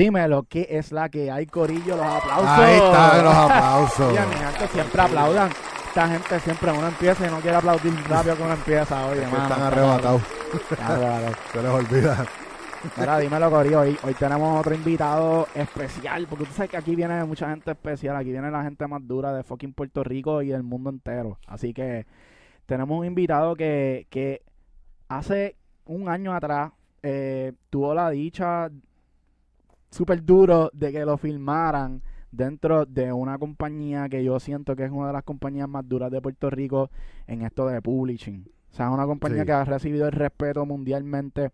Dímelo, ¿qué es la que hay, Corillo? Los aplausos. Ahí están los aplausos. Oye, mi gente, siempre aplaudan. Esta gente siempre uno empieza y no quiere aplaudir rápido que uno empieza. Oye, mano, están está arrebatados. Se les olvida. Mira, dímelo, Corillo. Hoy, hoy tenemos otro invitado especial, porque tú sabes que aquí viene mucha gente especial. Aquí viene la gente más dura de fucking Puerto Rico y del mundo entero. Así que tenemos un invitado que, que hace un año atrás eh, tuvo la dicha súper duro de que lo filmaran dentro de una compañía que yo siento que es una de las compañías más duras de Puerto Rico en esto de publishing. O sea, es una compañía Sí. que ha recibido el respeto mundialmente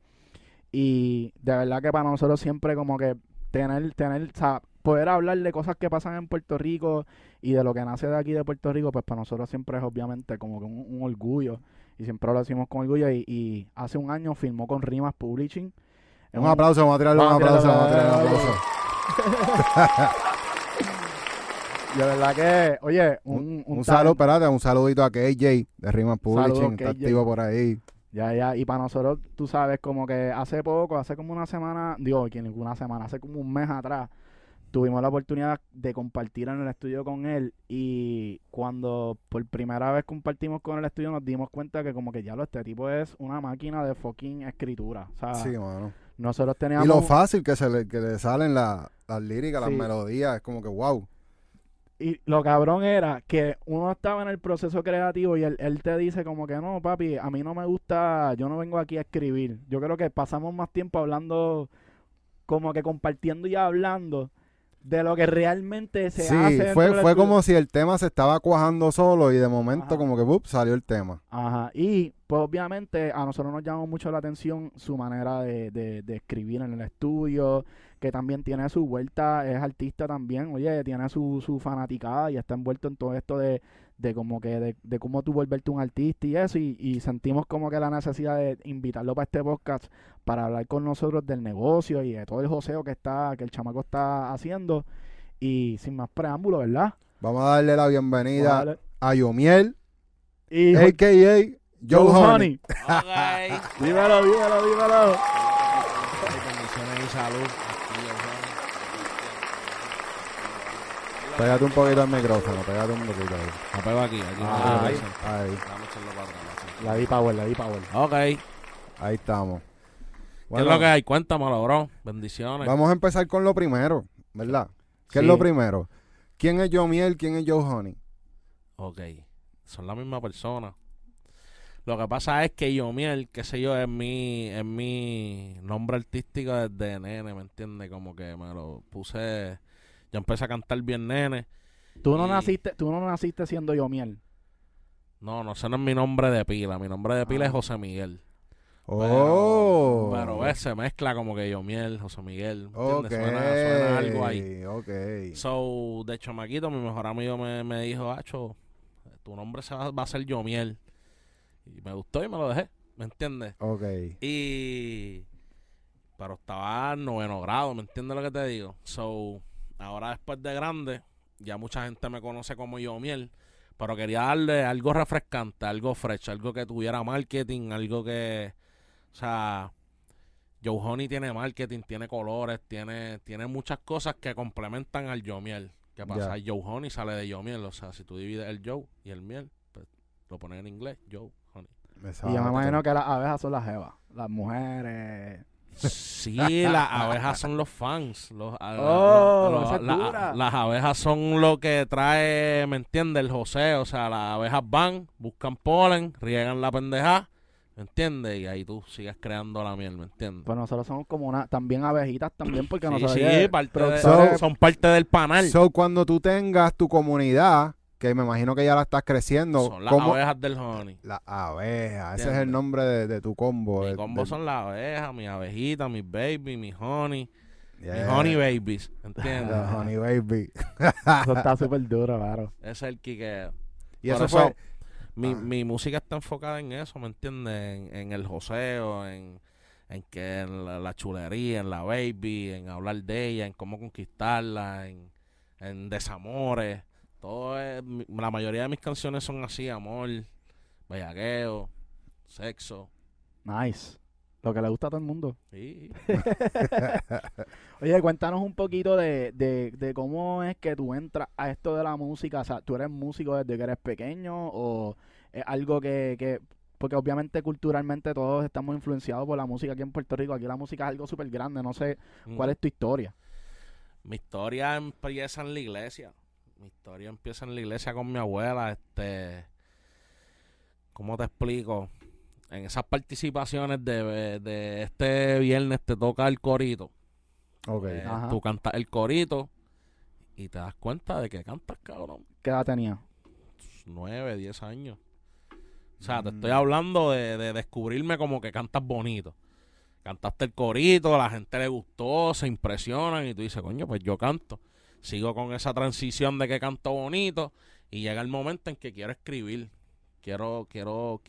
y de verdad que para nosotros siempre como que tener, tener, o sea, poder hablar de cosas que pasan en Puerto Rico y de lo que nace de aquí de Puerto Rico, pues para nosotros siempre es obviamente como que un, un orgullo y siempre lo decimos con orgullo y, y hace un año firmó con Rimas Publishing. Es Un aplauso, vamos a tirarle un aplauso, vamos a tirarle un aplauso. De verdad que, oye, un, saludo, espérate, un saludito a KJ de Rimas Publishing, está activo por ahí. Ya, ya, y para nosotros, tú sabes, como que hace poco, hace como una semana, digo, que ninguna semana, hace como un mes atrás, tuvimos la oportunidad de compartir en el estudio con él y cuando por primera vez compartimos con el estudio nos dimos cuenta que como que ya lo este tipo es una máquina de fucking escritura. Sea, Sí, mano. Nosotros Y teníamos... lo fácil que se le, que le salen la- las líricas, las melodías, es como que wow. Y lo cabrón era que uno estaba en el proceso creativo y él, él te dice como que no, papi, a mí no me gusta, yo no vengo aquí a escribir. Yo creo que pasamos más tiempo hablando, como que compartiendo y hablando de lo que realmente se Sí, hace. fue, fue como si el tema se estaba cuajando solo y de momento Ajá. como que ¡bup! salió el tema. Ajá, y pues obviamente a nosotros nos llamó mucho la atención su manera de, de, de escribir en el estudio, que también tiene su vuelta, es artista también, oye, tiene su, su fanaticada y está envuelto en todo esto de, de como que de, de cómo tú volverte un artista y eso, y, y sentimos como que la necesidad de invitarlo para este podcast para hablar con nosotros del negocio y de todo el joseo que está, que el chamaco está haciendo, y sin más preámbulo, ¿verdad? Vamos a darle la bienvenida a Yomiel, Y a.k.a. Joe Honey. Ok. dímelo, dímelo, dímelo. Bendiciones y salud. Pégate un poquito al micrófono, pégate un poquito ahí. Me pego aquí, aquí. Ah, ahí. Ahí, Vamos a echarlo para atrás. La di power, la di power. Ok. ¿Qué ahí estamos. es lo que hay? Cuéntamelo, bro. Bendiciones. Vamos a empezar con lo primero, ¿verdad? ¿Qué Sí. es lo primero? ¿Quién es Yomiel? ¿Quién es Joe Honey? Ok. Son la misma persona. Lo que pasa es que Yomiel, qué sé yo, es mi, es mi nombre artístico desde nene, ¿me entiendes? Como que me lo puse... Yo empecé a cantar bien nene. Tú no Y- naciste, tú no naciste siendo yo miel. No, no, ese no es mi nombre de pila. Mi nombre de pila Ah. es José Miguel. Oh. Pero, pero se mezcla como que Yomiel, José Miguel. ¿me Ok. ¿Entiendes? Suena, suena algo ahí. Ok. So, de chamaquito, mi mejor amigo me, me dijo, Acho, tu nombre se va, va a ser Yomiel. Y me gustó y me lo dejé, ¿me entiendes? Ok. Y... Pero estaba en noveno grado, ¿me entiendes lo que te digo? So, ahora después de grande, ya mucha gente me conoce como Yomiel. Pero quería darle algo refrescante, algo fresh, algo que tuviera marketing, algo que... O sea, Joe Honey tiene marketing, tiene colores, tiene, tiene muchas cosas que complementan al Joe Miel. ¿Qué pasa? Joe Honey sale de Joe Miel. O sea, si tú divides el Joe y el miel, pues lo pones en inglés, Joe Honey. Y yo me imagino que las abejas son las jevas. Las mujeres. Sí, las abejas son los fans. Los, Oh, los- la- las abejas son lo que trae, ¿me entiendes? El José. O sea, las abejas van, buscan polen, riegan la pendeja, ¿me entiendes? Y ahí tú sigues creando la miel, ¿me entiendes? Pues nosotros somos como una, también abejitas también, porque Sí, nosotros sí, parte de- son parte del panel. So, cuando tú tengas tu comunidad, que me imagino que ya la estás creciendo, son las ¿cómo? abejas del honey. La abeja, ese es el nombre de, de tu combo. Mi de- combo de- son las abejas, mis abejitas, mis baby, mis honey, Yeah. mis honey babies, ¿entiendes? The honey baby. Eso está súper duro, claro. Ese es el quiqueo. Y Por eso eso, fue. Mi, Ah. mi música está enfocada en eso, ¿me entiendes? En, en el joseo, en, en que en la, la chulería, en la baby, en hablar de ella, en cómo conquistarla, en, en desamores. Todo es, mi- la mayoría de mis canciones son así, amor, bellaqueo, sexo. Nice. Lo que le gusta a todo el mundo. Sí. Oye, cuéntanos un poquito de, de, de cómo es que tú entras a esto de la música. O sea, ¿tú eres músico desde que eres pequeño o es algo que, que... Porque obviamente culturalmente todos estamos influenciados por la música aquí en Puerto Rico. Aquí la música es algo súper grande. No sé cuál es tu historia. Mi historia empieza en la iglesia. Mi historia empieza en la iglesia con mi abuela. Este, ¿cómo te explico? En esas participaciones de, de este viernes te toca el corito. Ok. Eh, tú cantas el corito y te das cuenta de que cantas, cabrón. ¿Qué edad tenía? Nueve, diez años. O sea, te Mm. estoy hablando de, de descubrirme como que cantas bonito. Cantaste el corito, a la gente le gustó, se impresionan y tú dices, coño, pues yo canto. Sigo con esa transición de que canto bonito y llega el momento en que quiero escribir. Quiero, quiero,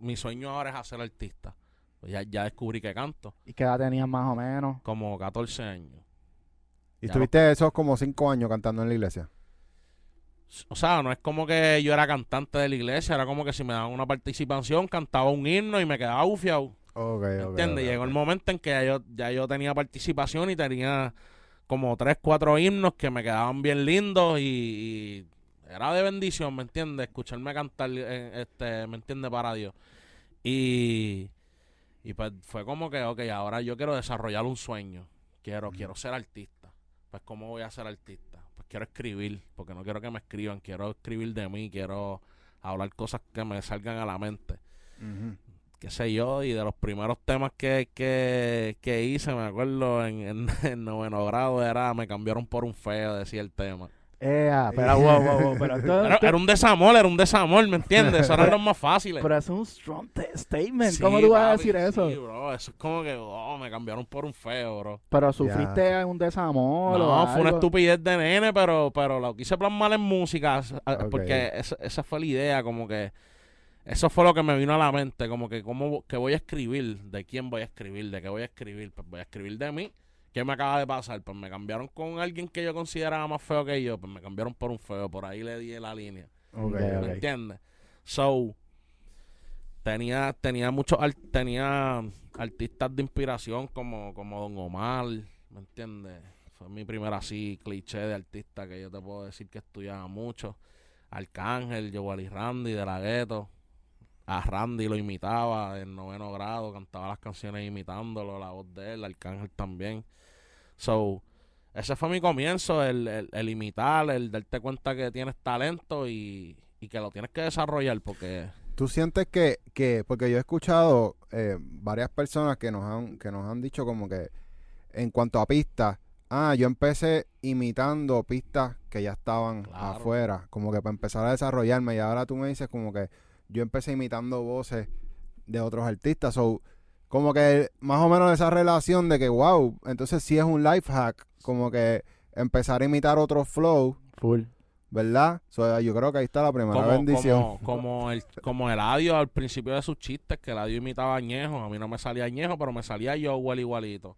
mi sueño ahora es ser artista. Pues ya, ya descubrí que canto, ¿Y qué edad tenías más o menos? como 14 años. ¿Y Ya estuviste esos como cinco años cantando en la iglesia? O sea, no es como que yo era cantante de la iglesia, era como que si me daban una participación, cantaba un himno y me quedaba bufiado. Ok, ok. ¿Entiendes? ok, Llegó el momento en que ya yo, ya yo tenía participación y tenía como tres, cuatro himnos que me quedaban bien lindos y, y era de bendición, ¿me entiendes? Escucharme cantar, eh, este, ¿me entiendes? Para Dios. Y, y pues fue como que, ok, ahora yo quiero desarrollar un sueño. Quiero, quiero ser artista. Pues, ¿cómo voy a ser artista? Pues quiero escribir, porque no quiero que me escriban, quiero escribir de mí, quiero hablar cosas que me salgan a la mente. Qué sé yo, y de los primeros temas que, que, que hice, me acuerdo, en, en, en noveno grado, era Me cambiaron por un feo, decía el tema. Ah, pero, wow, wow, wow, pero esto, Era, era un desamor, era un desamor, ¿me entiendes? Eso eran los más fáciles. pero es un strong te- statement. Sí, ¿Cómo tú vas a decir eso? Sí, bro, eso es como que, oh, me cambiaron por un feo, bro. Pero sufriste un desamor. o No, fue una estupidez de nene, pero, pero lo quise plasmar en música, porque esa, esa fue la idea, como que eso fue lo que me vino a la mente, como que cómo que voy a escribir, de quién voy a escribir, de qué voy a escribir, pues voy a escribir de mí. ¿Qué me acaba de pasar? Pues me cambiaron con alguien que yo consideraba más feo que yo, pues me cambiaron por un feo, por ahí le di la línea. Ok, Ok, ¿Me entiendes? So, tenía, tenía muchos tenía artistas de inspiración como, como Don Omar, ¿me entiendes? Fue mi primera así cliché de artista que yo te puedo decir que estudiaba mucho. Arcángel, y Randy de la gueto. A Randy lo imitaba en noveno grado, cantaba las canciones imitándolo, la voz de él, Arcángel también. So, ese fue mi comienzo, el, el, el imitar, el darte cuenta que tienes talento y, y que lo tienes que desarrollar porque ¿Tú sientes que, que porque yo he escuchado eh, varias personas que nos han que nos han dicho como que en cuanto a pistas, ah, yo empecé imitando pistas que ya estaban Claro. afuera, como que para empezar a desarrollarme y ahora tú me dices como que yo empecé imitando voces de otros artistas, so, como que más o menos esa relación de que wow, entonces sí es un life hack, como que empezar a imitar otros flow, Full. ¿verdad? So, yo creo que ahí está la primera como, bendición. como, como el como Eladio al principio de sus chistes, que Eladio imitaba a Añejo, a mí no me salía Añejo, pero me salía Joel igualito.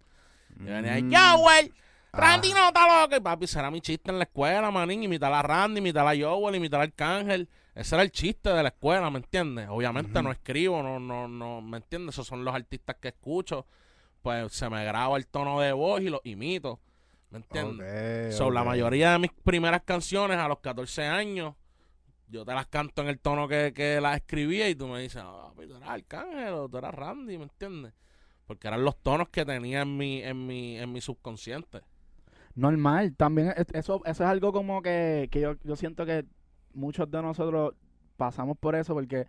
Y venía, Mm. Joel, Randy Ah. no está loco. Y papi, será mi chiste en la escuela, manín. Imitar a Randy, imitar a Joel, imitar a Arcángel. Ese era el chiste de la escuela, ¿me entiendes? Obviamente no escribo, no, no, no, ¿me entiendes? Esos son los artistas que escucho. Pues se me graba el tono de voz y lo imito, ¿me entiendes? Ok, So, la ok. mayoría de mis primeras canciones a los 14 años, yo te las canto en el tono que, que las escribía y tú me dices, ah, papi, tú eras Arcángel o tú eras Randy, ¿me entiendes? Porque eran los tonos que tenía en mi, en mi, en mi subconsciente. Normal, también es- eso, eso es algo como que, que yo, yo siento que muchos de nosotros pasamos por eso porque,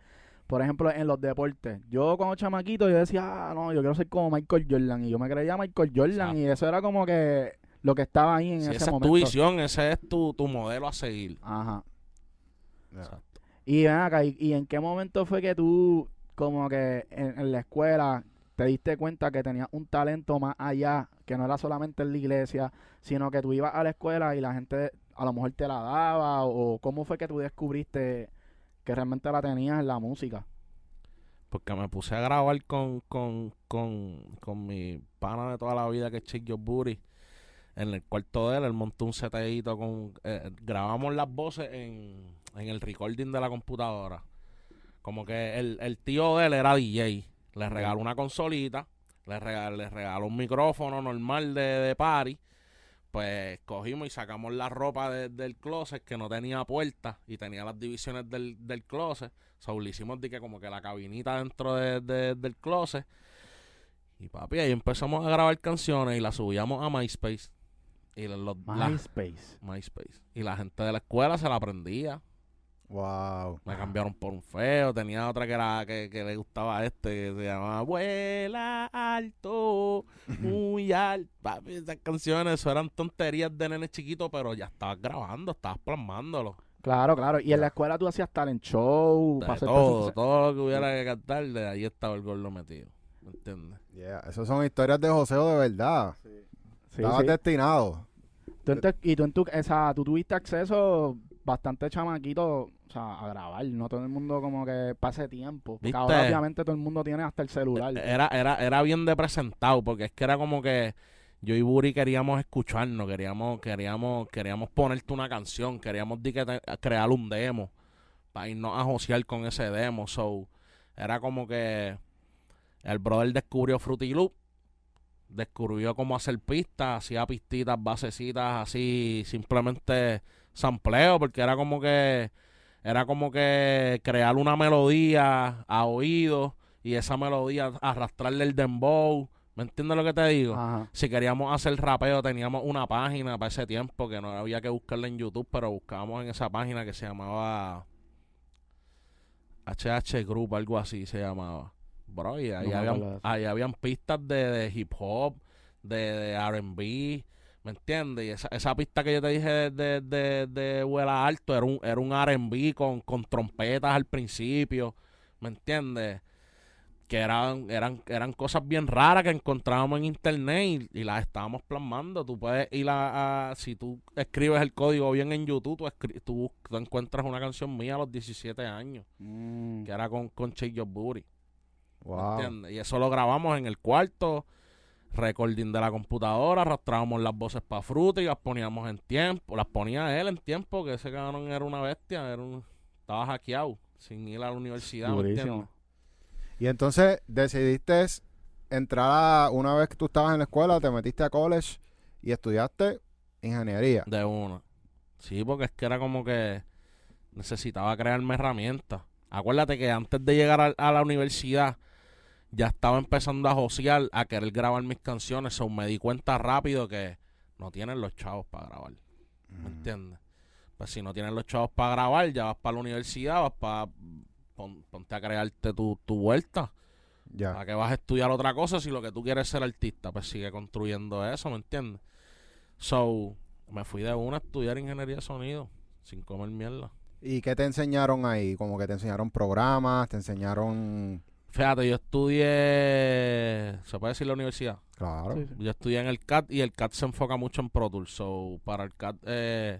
por ejemplo, en los deportes, yo como chamaquito yo decía, ah, no, yo quiero ser como Michael Jordan y yo me creía Michael Jordan Exacto. y eso era como que lo que estaba ahí en Si ese esa es momento. tu visión, ese es tu, tu modelo a seguir. Ajá. Exacto. Y ven acá, ¿y, y en qué momento fue que tú, como que en, en la escuela, te diste cuenta que tenías un talento más allá, que no era solamente en la iglesia, sino que tú ibas a la escuela y la gente a lo mejor te la daba? ¿O cómo fue que tú descubriste que realmente la tenías en la música? Porque me puse a grabar con, con, con, con mi pana de toda la vida que es Chick Booty. En el cuarto de él, él montó un seteíto con... eh, grabamos las voces en, en el recording de la computadora. Como que el, el tío de él era DJ. Le regaló una consolita. le regaló, le regaló un micrófono normal de, de party. Pues cogimos y sacamos la ropa de- del closet que no tenía puerta y tenía las divisiones del, del closet. So, le hicimos de que como que la cabinita dentro de- de- del closet. Y papi, ahí empezamos a grabar canciones y las subíamos a MySpace. Y los, los- la- MySpace. MySpace. Y la gente de la escuela se la aprendía. Wow. Me cambiaron por un feo. Tenía otra que era que, que le gustaba a este, que se llamaba Vuela alto, muy alto. Papi, esas canciones eso eran tonterías de nene chiquito, pero ya estabas grabando, estabas plasmándolo. Claro, claro. Y en la escuela tú hacías talent show. De todo, todo lo que hubiera que cantar, de ahí estaba el gordo metido. ¿Me entiendes? Yeah, Esas son historias de joseo de verdad. Sí, Estabas sí. destinado. Tú en tu- y tú, en tu, esa, tú tuviste acceso bastante chamaquito o sea, a grabar. No todo el mundo como que pase tiempo. Porque ahora obviamente todo el mundo tiene hasta el celular. Era, era, era bien de presentado, porque es que era como que yo y Buri queríamos escucharnos, queríamos, queríamos, queríamos ponerte una canción, queríamos di que te- crear un demo para irnos a josear con ese demo. So, era como que el brother descubrió Fruity Loop, descubrió cómo hacer pistas, hacía pistitas, basecitas, así, simplemente sampleo, porque era como que era como que crear una melodía a oído y esa melodía arrastrarle el dembow. ¿Me entiendes lo que te digo? Ajá. Si queríamos hacer rapeo, teníamos una página para ese tiempo que no había que buscarla en YouTube, pero buscábamos en esa página que se llamaba HH Group, algo así se llamaba. Bro, y ahí, No habían, ahí habían pistas de, de hip hop, de, de RB, ¿me entiendes? Y esa, esa pista que yo te dije de, de, de, de Vuela Alto era un, era un RB con, con trompetas al principio, ¿me entiendes? que eran, eran, eran cosas bien raras que encontrábamos en internet y, y las estábamos plasmando. Tú puedes ir a, a- si tú escribes el código bien en YouTube, tú, escri- tú, tú encuentras una canción mía a los 17 años, Mm. que era con, con Shake Your Booty, Wow. ¿entiendes? Y eso lo grabamos en el cuarto, recording de la computadora, arrastrábamos las voces para fruta y las poníamos en tiempo, las ponía él en tiempo, que ese cabrón era una bestia, era un, estaba hackeado, sin ir a la universidad. Y entonces decidiste entrar a, una vez que tú estabas en la escuela, te metiste a college y estudiaste ingeniería. De una. Sí, porque es que era como que necesitaba crearme herramientas. Acuérdate que antes de llegar a, a la universidad ya estaba empezando a josear, a querer grabar mis canciones. So me di cuenta rápido que no tienen los chavos para grabar. ¿Me entiendes? Pues si no tienen los chavos para grabar, ya vas para la universidad, vas para... pon- ponte a crearte tu, tu vuelta. Ya. ¿Para qué vas a estudiar otra cosa si lo que tú quieres es ser artista? Pues sigue construyendo eso, ¿me entiendes? So, me fui de una a estudiar ingeniería de sonido, sin comer mierda. ¿Y qué te enseñaron ahí? Como que te enseñaron programas, te enseñaron... Fíjate, yo estudié, ¿se puede decir la universidad? Claro. Sí, sí. Yo estudié en el CAT y el CAT se enfoca mucho en Pro Tools. So, para el CAT, eh,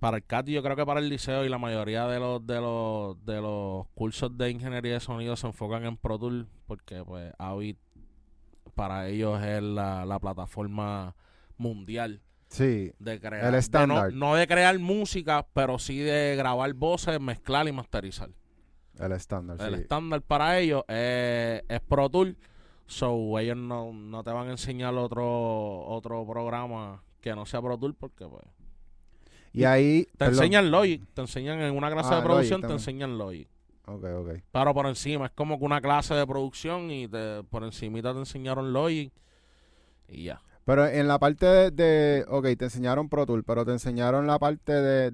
para el CAT y yo creo que para el liceo y la mayoría de los, de los, de los cursos de ingeniería de sonido se enfocan en Pro Tools porque pues Avid para ellos es la, la plataforma mundial Sí. de crear. El de estándar. No, no de crear música, pero sí de grabar voces, mezclar y masterizar. El estándar, El sí. estándar para ellos es, es Pro Tool. So, ellos no, no te van a enseñar otro otro programa que no sea Pro Tool porque pues, Y ahí... te perdón. enseñan Logic, te enseñan en una clase Ah, de producción, Logic te enseñan Logic. Ok, ok. Pero por encima, es como que una clase de producción y te, por encimita te enseñaron Logic y ya. Pero en la parte de, de- Ok, te enseñaron Pro Tool, pero te enseñaron la parte de,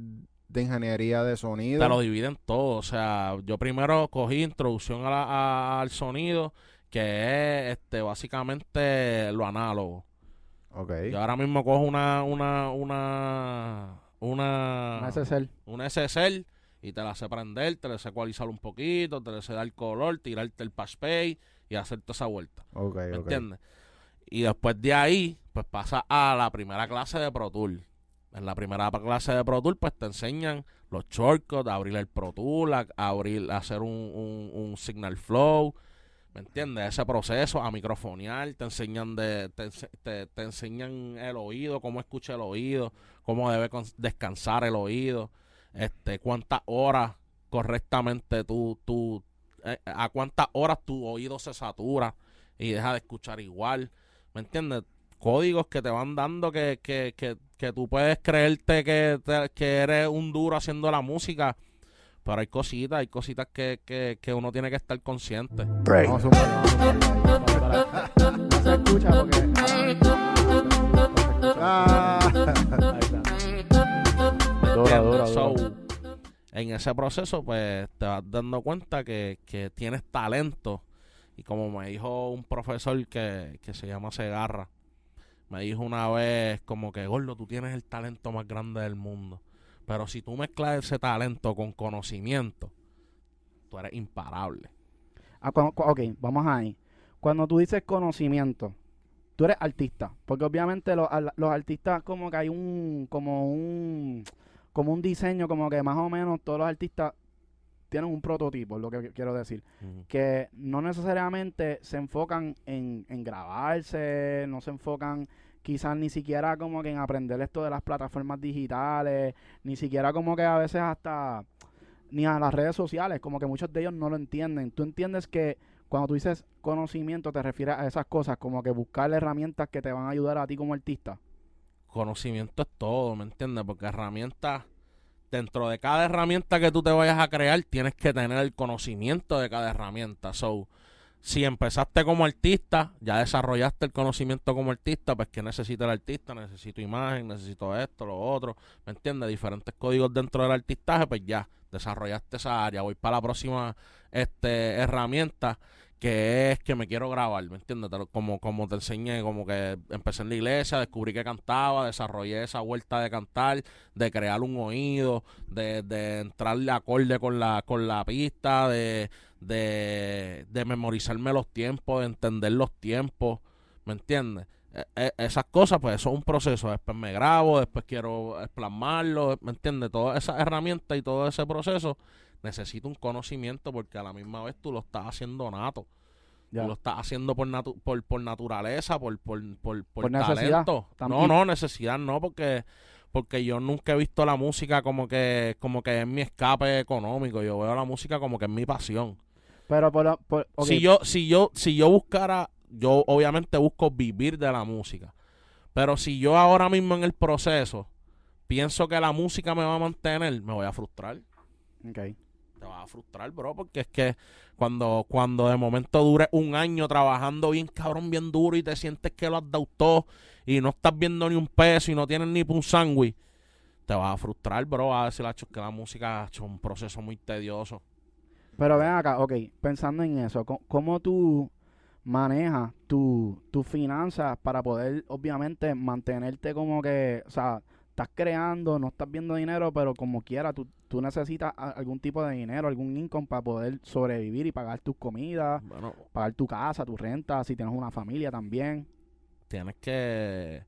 de ingeniería de sonido. Te lo dividen todo. O sea, yo primero cogí introducción a la- a- al sonido, que es este básicamente lo análogo. Ok. Yo ahora mismo cojo una, una, una, una, Un SSL. una SSL y te la sé prender, te la sé ecualizar un poquito, te la sé dar color, tirarte el patch pay y hacerte esa vuelta. Ok, ¿Me ok. entiendes? Y después de ahí, pues pasa a la primera clase de Pro Tool. En la primera clase de Pro Tool, pues te enseñan los shortcuts, abrir el Pro Tool, abrir, hacer un, un, un signal flow, ¿me entiendes? Ese proceso, a microfonear, te enseñan de, te, te, te enseñan el oído, cómo escucha el oído, cómo debe descansar el oído, este, cuántas horas correctamente tú, tú, eh, a cuántas horas tu oído se satura y deja de escuchar igual. ¿Me entiendes? Códigos que te van dando que, que, que, que tú puedes creerte que, te- que eres un duro haciendo la música. Pero hay cositas, hay cositas que, que, que uno tiene que estar consciente. No se escucha porque. Ah. En ese proceso, pues te vas dando cuenta que, que tienes talento. Y como me dijo un profesor que, que se llama Segarra, me dijo una vez como que, Gordo, tú tienes el talento más grande del mundo. Pero si tú mezclas ese talento con conocimiento, tú eres imparable. Ah, ok, vamos ahí. Cuando tú dices conocimiento, tú eres artista, porque obviamente los, los artistas como que hay un, como un, como un diseño, como que más o menos todos los artistas tienen un prototipo, es lo que qu- quiero decir, que no necesariamente se enfocan en, en grabarse, no se enfocan quizás ni siquiera como que en aprender esto de las plataformas digitales, ni siquiera como que a veces hasta ni a las redes sociales, como que muchos de ellos no lo entienden. Tú entiendes que cuando tú dices conocimiento te refieres a esas cosas, como que buscar herramientas que te van a ayudar a ti como artista. conocimiento es todo, ¿me entiendes? Porque herramientas, dentro de cada herramienta que tú te vayas a crear, tienes que tener el conocimiento de cada herramienta. So, si empezaste como artista, ya desarrollaste el conocimiento como artista, pues ¿qué necesita el artista? Necesito imagen, necesito esto, lo otro, ¿me entiendes? Diferentes códigos dentro del artistaje, pues ya desarrollaste esa área. Voy para la próxima este, herramienta que es que me quiero grabar, ¿me entiendes? Como, como te enseñé, como que empecé en la iglesia, descubrí que cantaba, desarrollé esa vuelta de cantar, de crear un oído, de, de entrarle acorde con la, con la pista, de, de, de memorizarme los tiempos, de entender los tiempos, ¿me entiendes? E- e- esas cosas, pues eso es un proceso. Después me grabo, después quiero plasmarlo, ¿me entiendes? Todas esas herramientas y todo ese proceso necesita un conocimiento porque a la misma vez tú lo estás haciendo nato. Ya. Tú lo estás haciendo por, natu- por, por naturaleza, por, por, por, por, talento. No, no, necesidad no, porque porque yo nunca he visto la música como que como que es mi escape económico. Yo veo la música como que es mi pasión. Pero por, por- Si yo si yo si yo buscara, yo obviamente busco vivir de la música. Pero si yo ahora mismo en el proceso pienso que la música me va a mantener, me voy a frustrar ok. Te vas a frustrar, bro, porque es que cuando, cuando de momento dure un año trabajando bien cabrón, bien duro y te sientes que lo has dado todo y no estás viendo ni un peso y no tienes ni un sándwich, te vas a frustrar, bro. A decir, "Acho, que la música es un proceso muy tedioso. Pero ven acá, ok, pensando en eso, co- ¿cómo tú manejas tu, tus finanzas para poder, obviamente, mantenerte como que, o sea, estás creando, no estás viendo dinero, pero como quiera, tú, tú necesitas algún tipo de dinero, algún income para poder sobrevivir y pagar tus comidas, Bueno, pagar tu casa, tu renta, si tienes una familia también. tienes que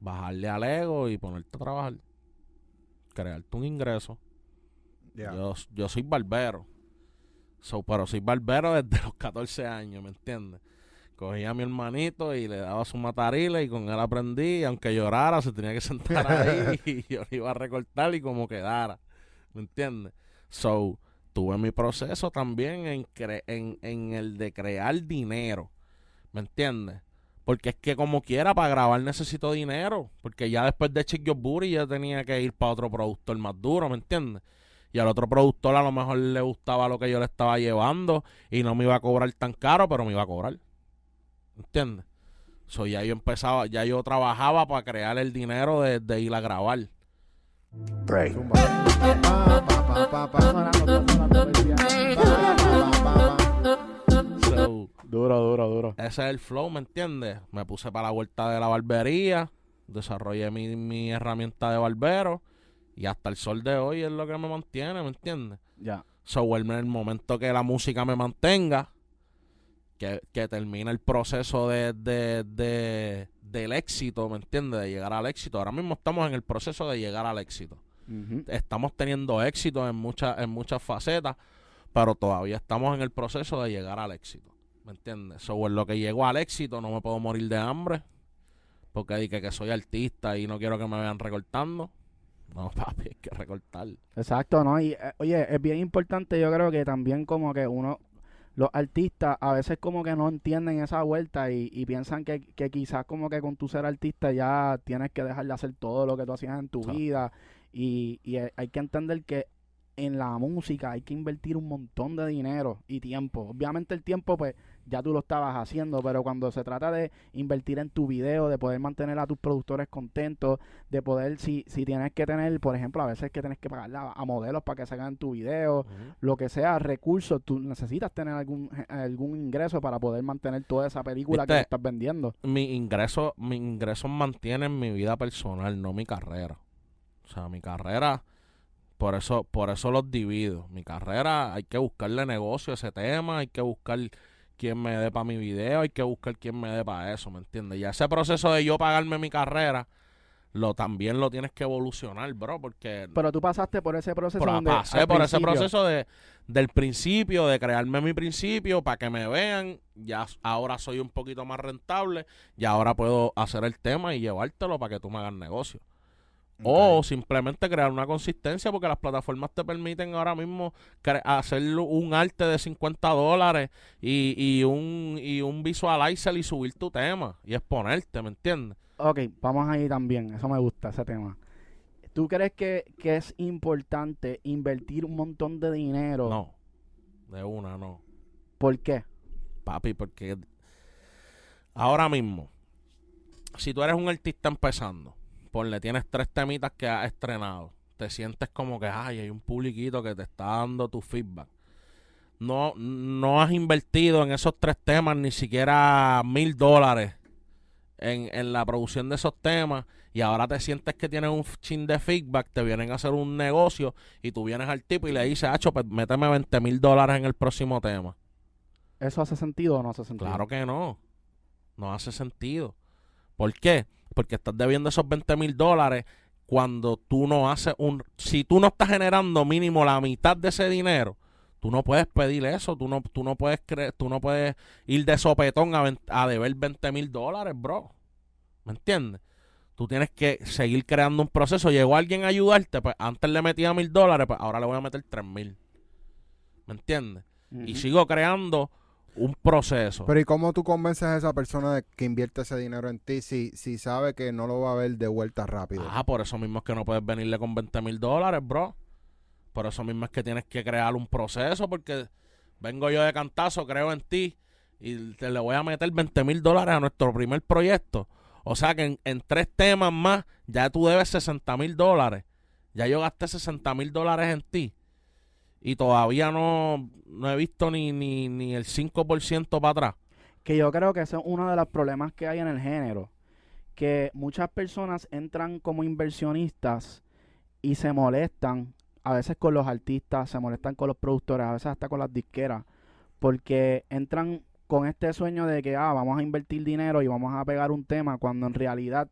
bajarle al ego y ponerte a trabajar. Crearte un ingreso. Yo, yo soy barbero. So, pero soy barbero desde los 14 años, ¿me entiendes? Cogía a mi hermanito y le daba su matarile y con él aprendí. aunque llorara, se tenía que sentar ahí y yo le iba a recortar y como quedara. ¿Me entiendes? So, tuve mi proceso también en, cre- en, en el de crear dinero. ¿Me entiendes? Porque es que como quiera, para grabar necesito dinero. Porque ya después de Chick Your Booty ya tenía que ir para otro productor más duro, ¿me entiendes? Y al otro productor a lo mejor le gustaba lo que yo le estaba llevando y no me iba a cobrar tan caro, pero me iba a cobrar. ¿Entiendes? So ya yo empezaba, ya yo trabajaba para crear el dinero de, de ir a grabar. Pa. So, Duro, duro, duro. ese es el flow, ¿me entiendes? Me puse para la vuelta de la barbería, desarrollé mi, mi herramienta de barbero y hasta el sol de hoy es lo que me mantiene, ¿me entiendes? Ya. So, en el momento que la música me mantenga, que, que termine el proceso de, de, de- del éxito, ¿me entiendes? De llegar al éxito. Ahora mismo estamos en el proceso de llegar al éxito. Estamos teniendo éxito en muchas, en muchas facetas, pero todavía estamos en el proceso de llegar al éxito. ¿Me entiendes? So, en lo que llego al éxito no me puedo morir de hambre, porque dije que soy artista y no quiero que me vean recortando. No, papi, hay que recortar. Exacto, ¿no? Y eh, oye, es bien importante, yo creo que también como que uno los artistas a veces como que no entienden esa vuelta y, y piensan que, que quizás como que con tu ser artista ya tienes que dejar de hacer todo lo que tú hacías en tu vida y, y hay que entender que en la música hay que invertir un montón de dinero y tiempo. Obviamente el tiempo pues ya tú lo estabas haciendo, pero cuando se trata de invertir en tu video, de poder mantener a tus productores contentos, de poder, si, si tienes que tener, por ejemplo, a veces que tienes que pagarle a, a modelos para que salgan tu video, lo que sea, recursos, tú necesitas tener algún, algún ingreso para poder mantener toda esa película que estás vendiendo. mi ingreso, mi ingresos mantienen mi vida personal, no mi carrera. O sea, mi carrera, por eso, por eso los divido. Mi carrera, hay que buscarle negocio a ese tema, hay que buscar quién me dé para mi video, hay que buscar quién me dé para eso, ¿me entiendes? Y ese proceso de yo pagarme mi carrera, lo también lo tienes que evolucionar, bro, porque Pero tú pasaste por ese proceso Pero donde pasé por ese proceso de, del principio, de crearme mi principio para que me vean. Ya ahora soy un poquito más rentable y ahora puedo hacer el tema y llevártelo para que tú me hagas negocio. O simplemente crear una consistencia porque las plataformas te permiten ahora mismo hacer un arte de 50 dólares y, y un y un visualizer y subir tu tema y exponerte, ¿me entiendes? Ok, vamos ahí también, eso me gusta, ese tema. ¿Tú crees que, que es importante invertir un montón de dinero? No, de una no. ¿Por qué? Papi, porque ahora mismo, si tú eres un artista empezando, ponle, tienes tres temitas que has estrenado, te sientes como que, ay, hay un publiquito que te está dando tu feedback. No, no has invertido en esos tres temas ni siquiera mil dólares en, en la producción de esos temas y ahora te sientes que tienes un chin de feedback, te vienen a hacer un negocio y tú vienes al tipo y le dices, Hacho, pues méteme 20 mil dólares en el próximo tema. ¿Eso hace sentido o no hace sentido? Claro que no. No hace sentido. ¿Por qué? Porque estás debiendo esos 20 mil dólares cuando tú no haces un... Si tú no estás generando mínimo la mitad de ese dinero, tú no puedes pedir eso. Tú no, tú no, puedes, cre- tú no puedes ir de sopetón a, a deber 20 mil dólares, bro. ¿Me entiendes? Tú tienes que seguir creando un proceso. Llegó alguien a ayudarte, pues antes le metía mil dólares, pues ahora le voy a meter tres mil. ¿Me entiendes? Y sigo creando un proceso. Pero ¿y cómo tú convences a esa persona de que invierte ese dinero en ti si, si sabe que no lo va a ver de vuelta rápido? Ah, por eso mismo es que no puedes venirle con 20 mil dólares, bro. Por eso mismo es que tienes que crear un proceso, porque vengo yo de cantazo, creo en ti, y te le voy a meter 20 mil dólares a nuestro primer proyecto. O sea que en, en tres temas más, ya tú debes 60 mil dólares. Ya yo gasté 60 mil dólares en ti. Y todavía no, no he visto ni, ni, ni el 5% para atrás. Que yo creo que ese es uno de los problemas que hay en el género. Que muchas personas entran como inversionistas y se molestan, a veces con los artistas, se molestan con los productores, a veces hasta con las disqueras, porque entran con este sueño de que, ah, vamos a invertir dinero y vamos a pegar un tema, cuando en realidad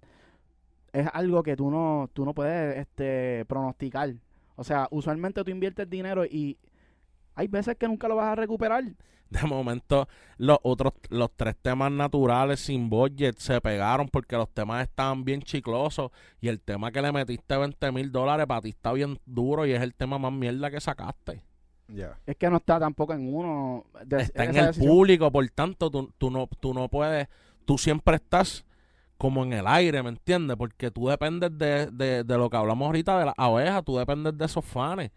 es algo que tú no, tú no puedes este, pronosticar. O sea, usualmente tú inviertes dinero y hay veces que nunca lo vas a recuperar. De momento, los otros, los tres temas naturales sin budget se pegaron porque los temas estaban bien chiclosos y el tema que le metiste 20 mil dólares para ti está bien duro y es el tema más mierda que sacaste. Ya. Es que no está tampoco en uno. de- Está en el decisión. público, por tanto, tú, tú no, tú no puedes, tú siempre estás como en el aire, ¿me entiendes? Porque tú dependes de, de, de lo que hablamos ahorita de las abejas, tú dependes de esos fans.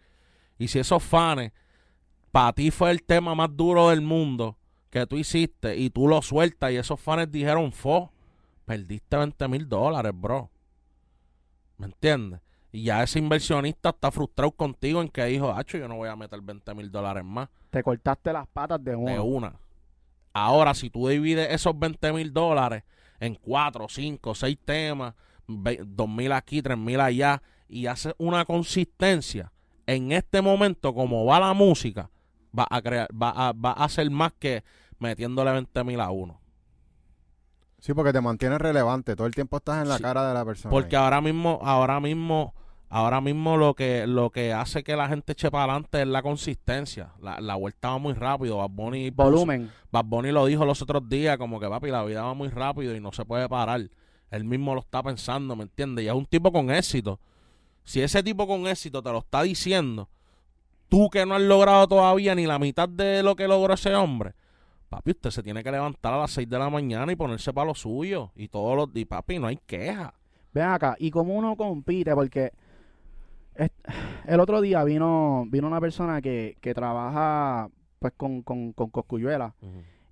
Y si esos fans, para ti fue el tema más duro del mundo que tú hiciste y tú lo sueltas y esos fans dijeron, fo, perdiste 20 mil dólares, bro. ¿Me entiendes? Y ya ese inversionista está frustrado contigo en que dijo, hacho, yo no voy a meter 20 mil dólares más Te cortaste las patas de uno. de una. Ahora, si tú divides esos 20 mil dólares en 4, 5, 6 temas, 2 mil aquí, 3 mil allá, y haces una consistencia, en este momento, como va la música, va a crear, va a, va a hacer más que metiéndole 20 mil a uno. Sí, porque te mantienes relevante. Todo el tiempo estás en la Sí, cara de la persona. Porque ahí. ahora mismo, ahora mismo, ahora mismo lo que, lo que hace que la gente eche para adelante es la consistencia. La, la vuelta va muy rápido. Bad Bunny Volumen. Bad Bunny lo dijo los otros días, como que papi, la vida va muy rápido y no se puede parar. Él mismo lo está pensando, ¿me entiendes? Y es un tipo con éxito. Si ese tipo con éxito te lo está diciendo, tú que no has logrado todavía ni la mitad de lo que logró ese hombre, papi, usted se tiene que levantar a las 6 de la mañana y ponerse para lo suyo. Y todos los y papi, no hay queja. Ven acá, y como uno compite, porque el otro día vino, vino una persona que, que trabaja pues con, con, con Cosculluela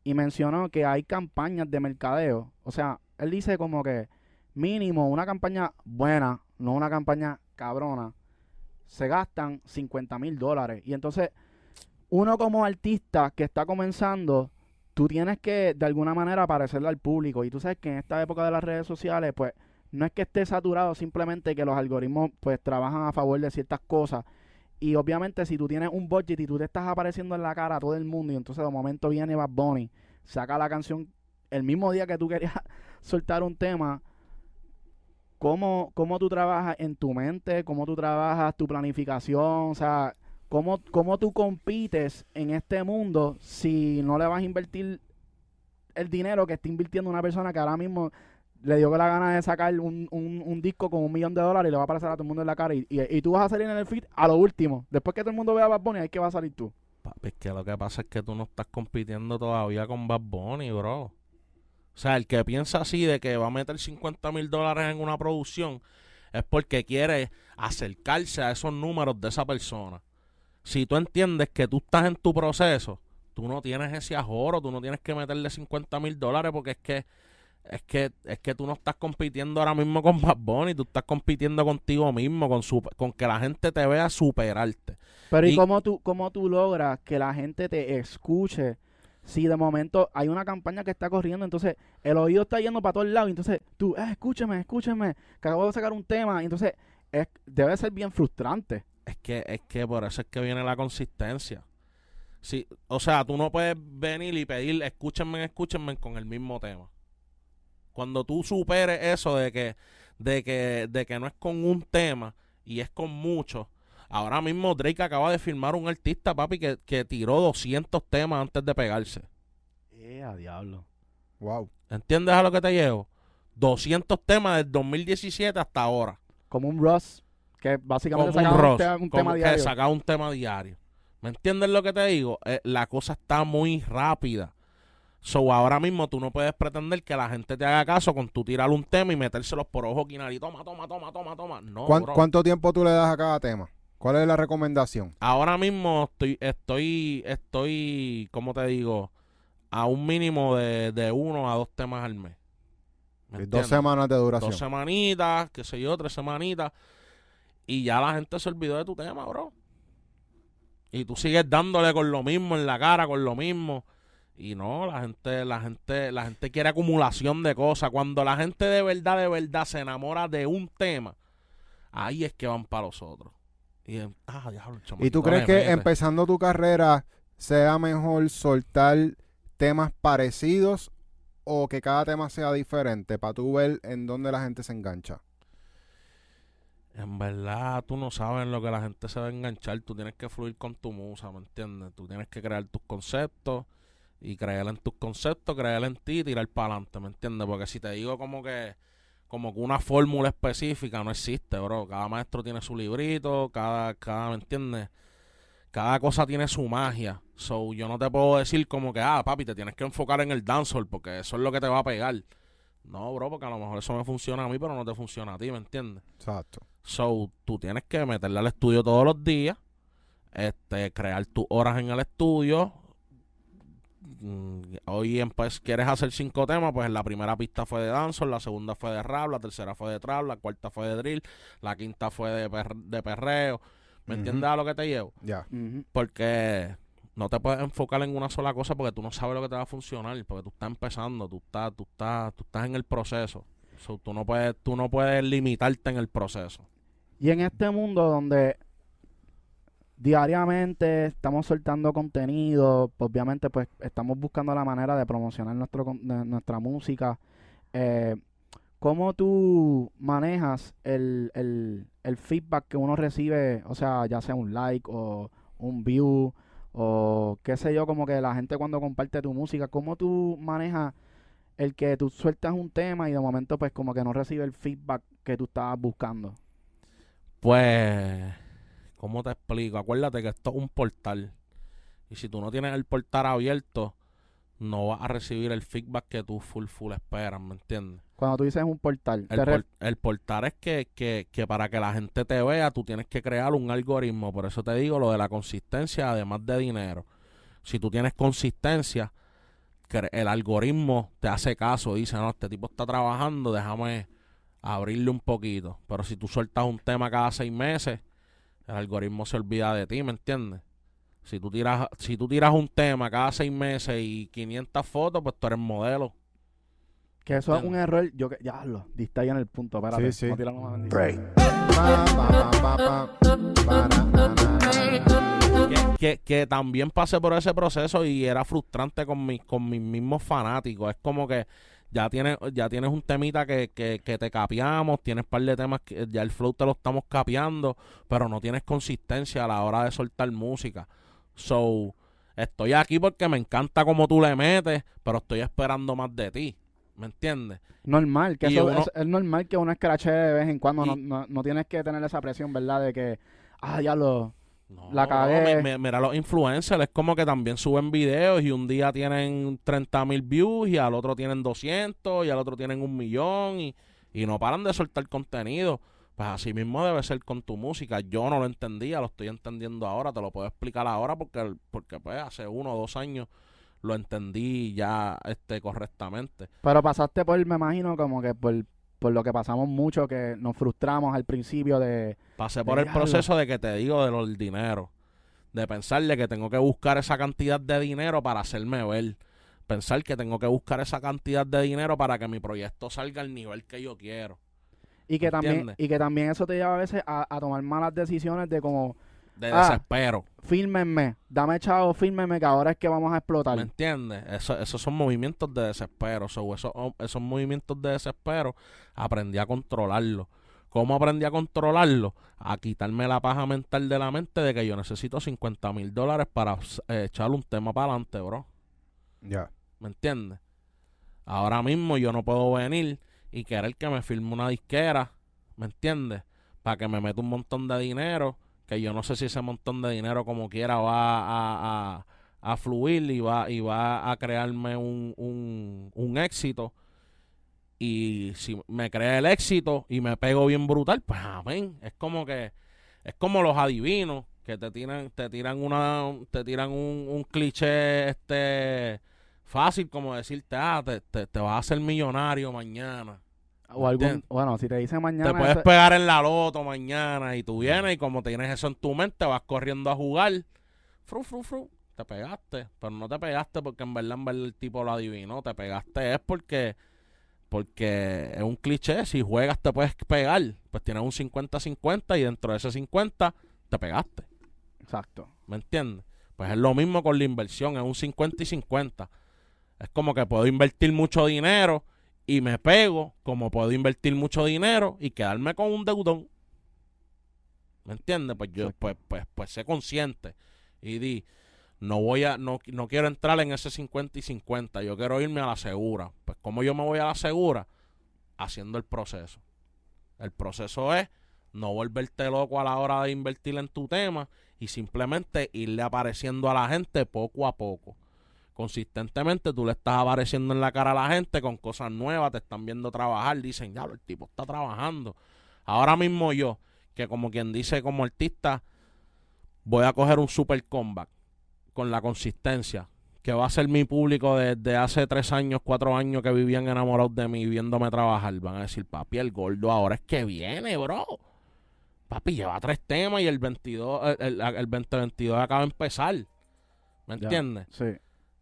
y mencionó que hay campañas de mercadeo. O sea, él dice como que mínimo una campaña buena, no una campaña cabrona, se gastan 50 mil dólares. Y entonces, uno como artista que está comenzando, tú tienes que de alguna manera parecerle al público. Y tú sabes que en esta época de las redes sociales, pues no es que esté saturado, simplemente que los algoritmos pues trabajan a favor de ciertas cosas. Y obviamente si tú tienes un budget y tú te estás apareciendo en la cara a todo el mundo y entonces de momento viene Bad Bunny, saca la canción el mismo día que tú querías soltar un tema, ¿cómo, cómo tú trabajas en tu mente? ¿Cómo tú trabajas tu planificación? O sea, ¿cómo, ¿cómo tú compites en este mundo si no le vas a invertir el dinero que está invirtiendo una persona que ahora mismo le dio la gana de sacar un, un, disco con un millón de dólares y le va a aparecer a todo el mundo en la cara y, y, y tú vas a salir en el feed a lo último. Después que todo el mundo vea a Bad Bunny, ahí que va a salir tú. Papi, es que lo que pasa es que tú no estás compitiendo todavía con Bad Bunny, bro. O sea, el que piensa así de que va a meter 50 mil dólares en una producción es porque quiere acercarse a esos números de esa persona. Si tú entiendes que tú estás en tu proceso, tú no tienes ese ajoro, tú no tienes que meterle 50 mil dólares porque es que es que es que tú no estás compitiendo ahora mismo con Bad Bunny, tú estás compitiendo contigo mismo, con su, con que la gente te vea superarte. Pero ¿y, Y- cómo tú, cómo tú logras que la gente te escuche? Si de momento hay una campaña que está corriendo, entonces el oído está yendo para todos lados, entonces tú, eh, escúcheme, escúcheme, que acabo de sacar un tema, y entonces es, debe ser bien frustrante. Es que, es que por eso es que viene la consistencia. Sí, o sea, tú no puedes venir y pedir, escúchenme, escúchenme con el mismo tema. Cuando tú superes eso de que, de que, de que no es con un tema y es con muchos. Ahora mismo Drake acaba de firmar un artista, papi, que, que tiró 200 temas antes de pegarse. Eh, a diablo. Wow. ¿Entiendes a lo que te llevo? 200 temas del 2017 hasta ahora. Como un Ross, que básicamente como un sacaba un, Ross, tema, un como tema que diario. saca un tema diario. ¿Me entiendes lo que te digo? Eh, la cosa está muy rápida. So, ahora mismo tú no puedes pretender que la gente te haga caso con tú tirar un tema y metérselos por ojo quinar y toma, toma, toma, toma, toma. No, ¿Cuán- bro. ¿Cuánto tiempo tú le das a cada tema? ¿Cuál es la recomendación? Ahora mismo estoy, estoy, estoy, ¿cómo te digo? A un mínimo de, de uno a dos temas al mes. ¿Me Dos semanas de duración. Dos semanitas, qué sé yo, tres semanitas. Y ya la gente se olvidó de tu tema, bro. Y tú sigues dándole con lo mismo en la cara, con lo mismo. Y no, la gente, la gente, la gente quiere acumulación de cosas. Cuando la gente de verdad, de verdad se enamora de un tema, ahí es que van para los otros. Y, ah, diablo, ¿Y tú crees que mete. empezando tu carrera sea mejor soltar temas parecidos o que cada tema sea diferente para tú ver en dónde la gente se engancha? En verdad, tú no sabes en lo que la gente se va a enganchar. Tú tienes que fluir con tu musa, ¿me entiendes? Tú tienes que crear tus conceptos y creer en tus conceptos, creer en ti y tirar para adelante, ¿me entiendes? Porque si te digo como que como que una fórmula específica no existe, bro. Cada maestro tiene su librito, cada, cada, ¿me entiendes? Cada cosa tiene su magia. So, yo no te puedo decir como que, ah, papi, te tienes que enfocar en el dancehall porque eso es lo que te va a pegar. No, bro, porque a lo mejor eso me funciona a mí, pero no te funciona a ti, ¿me entiendes? Exacto. So, tú tienes que meterle al estudio todos los días, este, crear tus horas en el estudio. Mm, Hoy en, pues quieres hacer cinco temas, pues la primera pista fue de dancehall, la segunda fue de rap, la tercera fue de trap, la cuarta fue de drill, la quinta fue de, per- de perreo. ¿Me Ujú. entiendes a lo que te llevo? Ya. Porque no te puedes enfocar en una sola cosa porque tú no sabes lo que te va a funcionar, porque tú estás empezando, tú estás, tú estás, tú estás en el proceso. So, tú no puedes, tú no puedes limitarte en el proceso. Y en este mundo donde diariamente estamos soltando contenido, obviamente pues estamos buscando la manera de promocionar nuestra música. Eh, ¿Cómo tú manejas el, el, el feedback que uno recibe? O sea, ya sea un like o un view o qué sé yo, como que la gente cuando comparte tu música, ¿cómo tú manejas el que tú sueltas un tema y de momento pues como que no recibe el feedback que tú estabas buscando? Pues, ¿cómo te explico? Acuérdate que esto es un portal. Y si tú no tienes el portal abierto, no vas a recibir el feedback que tú full full esperas, ¿me entiendes? Cuando tú dices un portal, El, por- portal es que, que, que para que la gente te vea, tú tienes que crear un algoritmo. Por eso te digo lo de la consistencia, además de dinero. Si tú tienes consistencia, el algoritmo te hace caso. Dice, no, este tipo está trabajando, déjame abrirle un poquito. Pero si tú sueltas un tema cada seis meses, el algoritmo se olvida de ti, ¿me entiendes? Si tú tiras, si tú tiras un tema cada seis meses y 500 fotos, pues tú eres modelo. que eso es un error, yo que, ya lo, diste ahí en el punto, espérate. Sí, sí. que, que, que también pasé por ese proceso y era frustrante con, mis con mis mismos fanáticos. Es como que ya tienes, ya tienes un temita que, que, que te capeamos, tienes un par de temas que ya el flow te lo estamos capeando, pero no tienes consistencia a la hora de soltar música. So, estoy aquí porque me encanta cómo tú le metes, pero estoy esperando más de ti. ¿Me entiendes? Normal, que Y eso uno- es, es normal que uno escrache de vez en cuando, no, no, no tienes que tener esa presión, ¿verdad? De que, ah, ya lo... No, La cagué. mi- mi- mira los influencers, es como que también suben videos y un día tienen 30 mil views y al otro tienen 200 y al otro tienen un millón y, y no paran de soltar contenido. Pues así mismo debe ser con tu música. Yo no lo entendía, lo estoy entendiendo ahora, te lo puedo explicar ahora porque, porque pues hace uno o dos años lo entendí ya este correctamente. Pero pasaste por, me imagino, como que por, por lo que pasamos mucho, que nos frustramos al principio de... Pasé por el proceso de que te digo de lo del dinero. De pensarle que tengo que buscar esa cantidad de dinero para hacerme ver. Pensar que tengo que buscar esa cantidad de dinero para que mi proyecto salga al nivel que yo quiero. Y que, también, y que también eso te lleva a veces a, a tomar malas decisiones de como, De Ah. desespero. fírmenme, dame chavo, fírmenme, que ahora es que vamos a explotar. ¿Me entiendes? Eso, esos son movimientos de desespero. So, esos, esos movimientos de desespero aprendí a controlarlos. ¿Cómo aprendí a controlarlo? A quitarme la paja mental de la mente de que yo necesito 50 mil dólares para eh, echar un tema para adelante, bro. Ya. ¿Me entiendes? Ahora mismo yo no puedo venir y querer que me firme una disquera, ¿me entiendes? Para que me meta un montón de dinero, que yo no sé si ese montón de dinero como quiera va a, a, a fluir y va, y va a crearme un, un, un éxito. Y si me crea el éxito y me pego bien brutal, pues amén. Es como que, es como los adivinos que te tiran, te tiran una, te tiran un, un cliché este fácil como decirte, ah, te, te, te vas a hacer millonario mañana. O algún, bueno, si te dicen mañana... te puedes pegar en la loto mañana y tú vienes y como tienes eso en tu mente, vas corriendo a jugar. Fru, fru, fru. Te pegaste. Pero no te pegaste porque en verdad, en verdad el tipo lo adivinó. Te pegaste es porque, porque es un cliché. Si juegas te puedes pegar. Pues tienes un 50-50 y dentro de ese 50 te pegaste. Exacto. ¿Me entiendes? Pues es lo mismo con la inversión, es un 50 y 50. Es como que puedo invertir mucho dinero y me pego, como puedo invertir mucho dinero y quedarme con un deudón. ¿Me entiendes? Pues yo, pues, pues, pues sé consciente y di, no voy a, no, no quiero entrar en ese 50 y 50, yo quiero irme a la segura. Pues como yo me voy a la segura, haciendo el proceso. El proceso es no volverte loco a la hora de invertir en tu tema y simplemente irle apareciendo a la gente poco a poco. Consistentemente tú le estás apareciendo en la cara a la gente con cosas nuevas, te están viendo trabajar, dicen, ya, el tipo está trabajando. Ahora mismo yo, que como quien dice como artista, voy a coger un super comeback con la consistencia, que va a ser mi público desde hace tres años, cuatro años que vivían enamorados de mí viéndome trabajar. Van a decir, papi, el gordo ahora es que viene, bro. Papi, lleva tres temas y el 22, el, el, el 2022 acaba de empezar. ¿Me entiendes? Sí.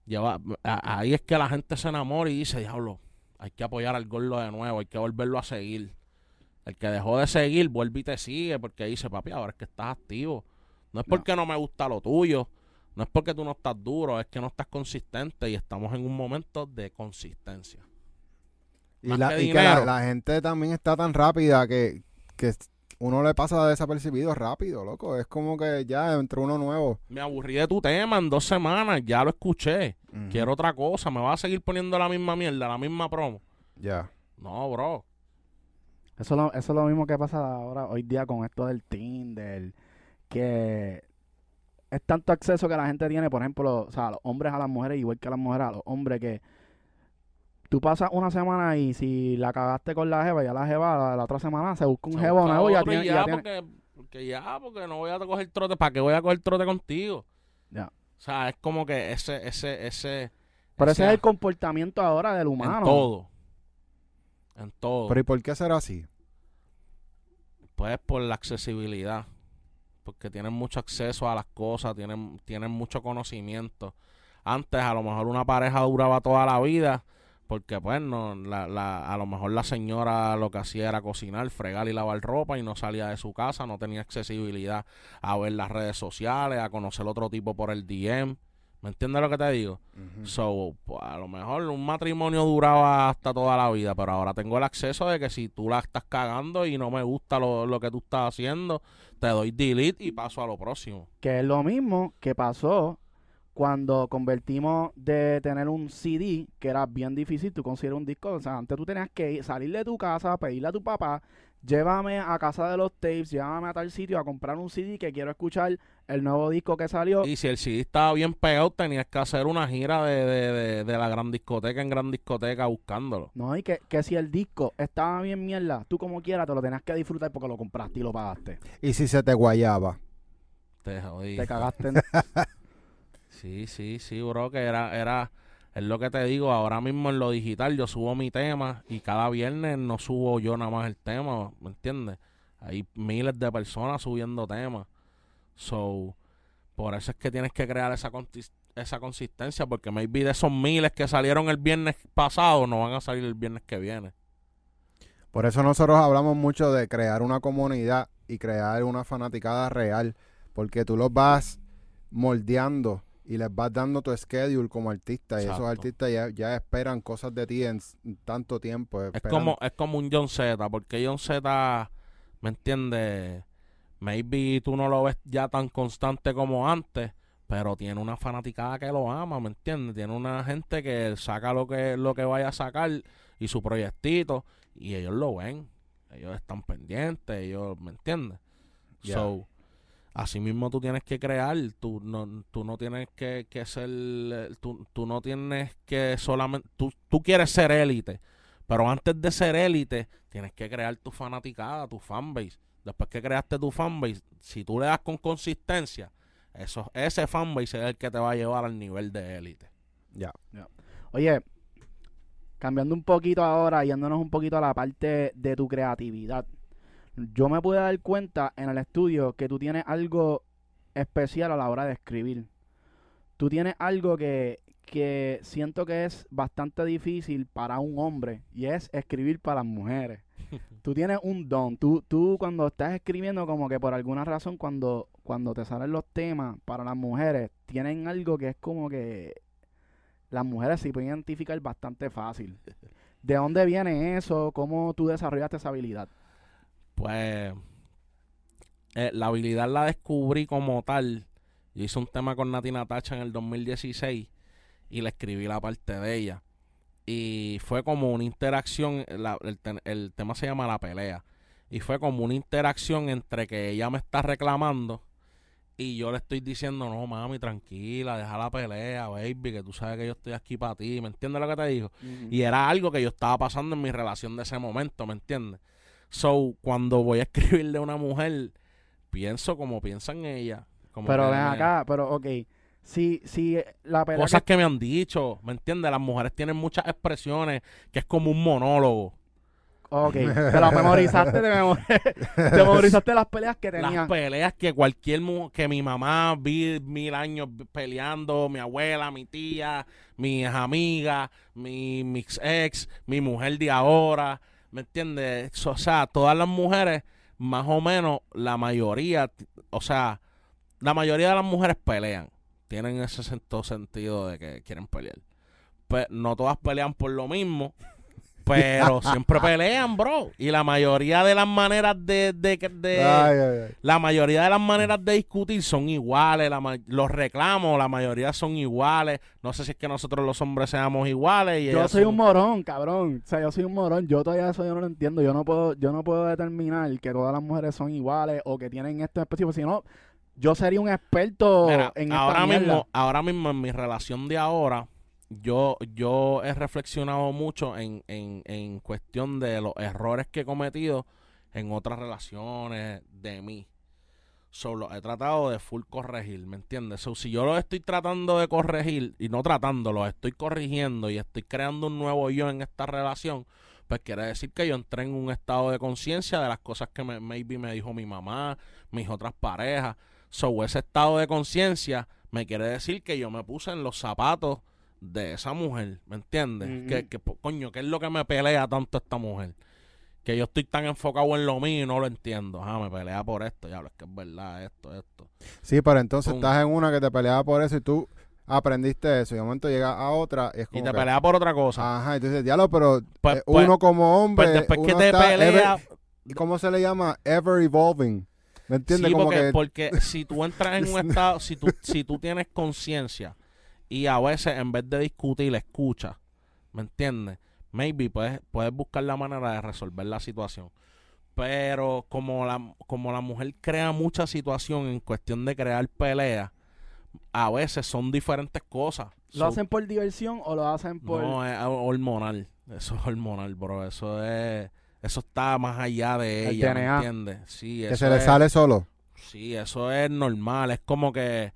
Lleva, a- ahí es que la gente se enamora y dice, diablo, hay que apoyar al gordo de nuevo, hay que volverlo a seguir. El que dejó de seguir, vuelve y te sigue porque dice, papi, ahora es que estás activo. No es porque no me gusta lo tuyo, no es porque tú no estás duro, es que no estás consistente y estamos en un momento de consistencia. Y, la, que y que la, la gente también está tan rápida que, que uno le pasa desapercibido rápido, loco. Es como que ya entró uno nuevo. Me aburrí de tu tema en dos semanas, ya lo escuché. Quiero otra cosa, me vas a seguir poniendo la misma mierda, la misma promo. Ya. No, bro. Eso, es lo- eso es lo mismo que pasa ahora hoy día con esto del Tinder. que es tanto acceso que la gente tiene, por ejemplo, o sea, los hombres a las mujeres, igual que las mujeres a los hombres, que tú pasas una semana y si la cagaste con la jeva, ya la jeva la, la otra semana se busca un busca nuevo y ya tiene, ya tiene- porque, porque ya, porque no voy a coger trote. ¿Para qué voy a coger trote contigo? Ya. O sea, es como que ese, ese, ese. Pero ese es el comportamiento ahora del humano. En todo. En todo. Pero ¿y por qué será así? Pues por la accesibilidad. Porque tienen mucho acceso a las cosas, tienen, tienen mucho conocimiento. Antes a lo mejor una pareja duraba toda la vida porque pues no, la, la, a lo mejor la señora lo que hacía era cocinar, fregar y lavar ropa y no salía de su casa, no tenía accesibilidad a ver las redes sociales, a conocer otro tipo por el DM. ¿Me entiendes lo que te digo? So, pues, a lo mejor un matrimonio duraba hasta toda la vida, pero ahora tengo el acceso de que si tú la estás cagando y no me gusta lo, lo que tú estás haciendo, te doy delete y paso a lo próximo. Que es lo mismo que pasó cuando convertimos de tener un CD, que era bien difícil, tú consigues un disco, o sea, antes tú tenías que ir- salir de tu casa, pedirle a tu papá, llévame a casa de los tapes, llévame a tal sitio a comprar un CD que quiero escuchar el nuevo disco que salió. Y si el CD estaba bien pegado, tenías que hacer una gira de, de, de, de la gran discoteca en gran discoteca buscándolo. No, y que, que si el disco estaba bien mierda, tú como quieras te lo tenías que disfrutar porque lo compraste y lo pagaste. ¿Y si se te guayaba? Te jodí. Te cagaste en... Sí, sí, sí, bro, que era, era, es lo que te digo, ahora mismo en lo digital yo subo mi tema y cada viernes no subo yo nada más el tema, ¿me entiendes? Hay miles de personas subiendo temas. So, por eso es que tienes que crear esa, esa consistencia, porque maybe de esos miles que salieron el viernes pasado no van a salir el viernes que viene. Por eso nosotros hablamos mucho de crear una comunidad y crear una fanaticada real, porque tú los vas moldeando y les vas dando tu schedule como artista y esos artistas ya, ya esperan cosas de ti en tanto tiempo. Es como, es como un John Z, porque John Z, ¿me entiendes? Maybe tú no lo ves ya tan constante como antes, pero tiene una fanaticada que lo ama, ¿me entiendes? Tiene una gente que saca lo que, lo que vaya a sacar y su proyectito, y ellos lo ven. Ellos están pendientes, ellos, ¿me entiendes? So, así mismo tú tienes que crear, tú no, tú no tienes que, que ser, tú, tú no tienes que solamente, tú, tú quieres ser élite, pero antes de ser élite, tienes que crear tu fanaticada, tu fanbase. Después que creaste tu fanbase, si tú le das con consistencia, eso, ese fanbase es el que te va a llevar al nivel de élite. Ya. Oye, cambiando un poquito ahora, yéndonos un poquito a la parte de tu creatividad. Yo me pude dar cuenta en el estudio que tú tienes algo especial a la hora de escribir. Tú tienes algo que, que siento que es bastante difícil para un hombre y es escribir para las mujeres. tú tienes un don. Tú, tú cuando estás escribiendo como que por alguna razón cuando, cuando te salen los temas para las mujeres, tienen algo que es como que las mujeres se pueden identificar bastante fácil. ¿De dónde viene eso? ¿Cómo tú desarrollaste esa habilidad? Pues eh, la habilidad la descubrí como tal. Yo hice un tema con Nati Natacha en el 2016 y le escribí la parte de ella. Y fue como una interacción, la- el, te- el tema se llama La Pelea. Y fue como una interacción entre que ella me está reclamando y yo le estoy diciendo, no mami, tranquila, deja la pelea, baby, que tú sabes que yo estoy aquí para ti. ¿Me entiendes lo que te digo? Y era algo que yo estaba pasando en mi relación de ese momento, ¿me entiendes? So, cuando voy a escribir de una mujer, pienso como piensa en ella. Como pero ven acá, pero ok. Si, si la Cosas que- que me han dicho, ¿me entiendes? Las mujeres tienen muchas expresiones que es como un monólogo. Ok, te las memorizaste, te, memo- te memorizaste las peleas que Las tenían. peleas que cualquier mu- que mi mamá vi mil años peleando, mi abuela, mi tía, mis amigas, mi, mis ex, mi mujer de ahora, ¿me entiendes? O sea, todas las mujeres, más o menos, la mayoría, o sea, la mayoría de las mujeres pelean, tienen ese sentido de que quieren pelear. Pues no todas pelean por lo mismo. Pero siempre pelean, bro. Y la mayoría de las maneras de, de, de- Ay, ay, ay. la mayoría de las maneras de discutir son iguales, la los reclamos, la mayoría son iguales. No sé si es que nosotros los hombres seamos iguales. Y Yo soy son- un morón, cabrón. O sea, yo soy un morón. Yo todavía eso yo no lo entiendo. Yo no puedo, yo no puedo determinar que todas las mujeres son iguales o que tienen esto específico. Si no, yo sería un experto Mira, en esta ahora mierda. mismo, ahora mismo en mi relación de ahora, yo, yo he reflexionado mucho en, en, en cuestión de los errores que he cometido en otras relaciones de mí. Solo he tratado de full corregir, ¿me entiendes? So, si yo lo estoy tratando de corregir, y no tratando, lo estoy corrigiendo y estoy creando un nuevo yo en esta relación, pues quiere decir que yo entré en un estado de conciencia de las cosas que me, maybe me dijo mi mamá, mis otras parejas. So, ese estado de conciencia me quiere decir que yo me puse en los zapatos de esa mujer, ¿me entiendes? Que, que, po- coño, ¿qué es lo que me pelea tanto esta mujer? Que yo estoy tan enfocado en lo mío y no lo entiendo. Ah, me pelea por esto, ya, es que es verdad, esto, esto. Sí, pero entonces Pum. estás en una que te peleaba por eso y tú aprendiste eso y de momento llegas a otra y es como Y te que, pelea por otra cosa. Ajá, entonces diablo, pero Pues- eh, pues- uno como hombre, pues después que te pelea, ever- ¿y ¿cómo se le llama? Ever evolving. ¿Me entiendes? Sí, como porque, que porque si tú entras en un estado, si tú, si tú tienes conciencia y a veces en vez de discutir, escuchas, ¿me entiendes? Maybe puedes, puedes buscar la manera de resolver la situación. Pero como la, como la mujer crea mucha situación en cuestión de crear peleas, a veces son diferentes cosas. ¿Lo So, hacen por diversión o lo hacen por...? no, es hormonal. Eso es hormonal, bro. Eso es... Eso está más allá de El ella, ¿me entiendes? Sí, que eso se le es- sale solo. Sí, eso es normal. Es como que.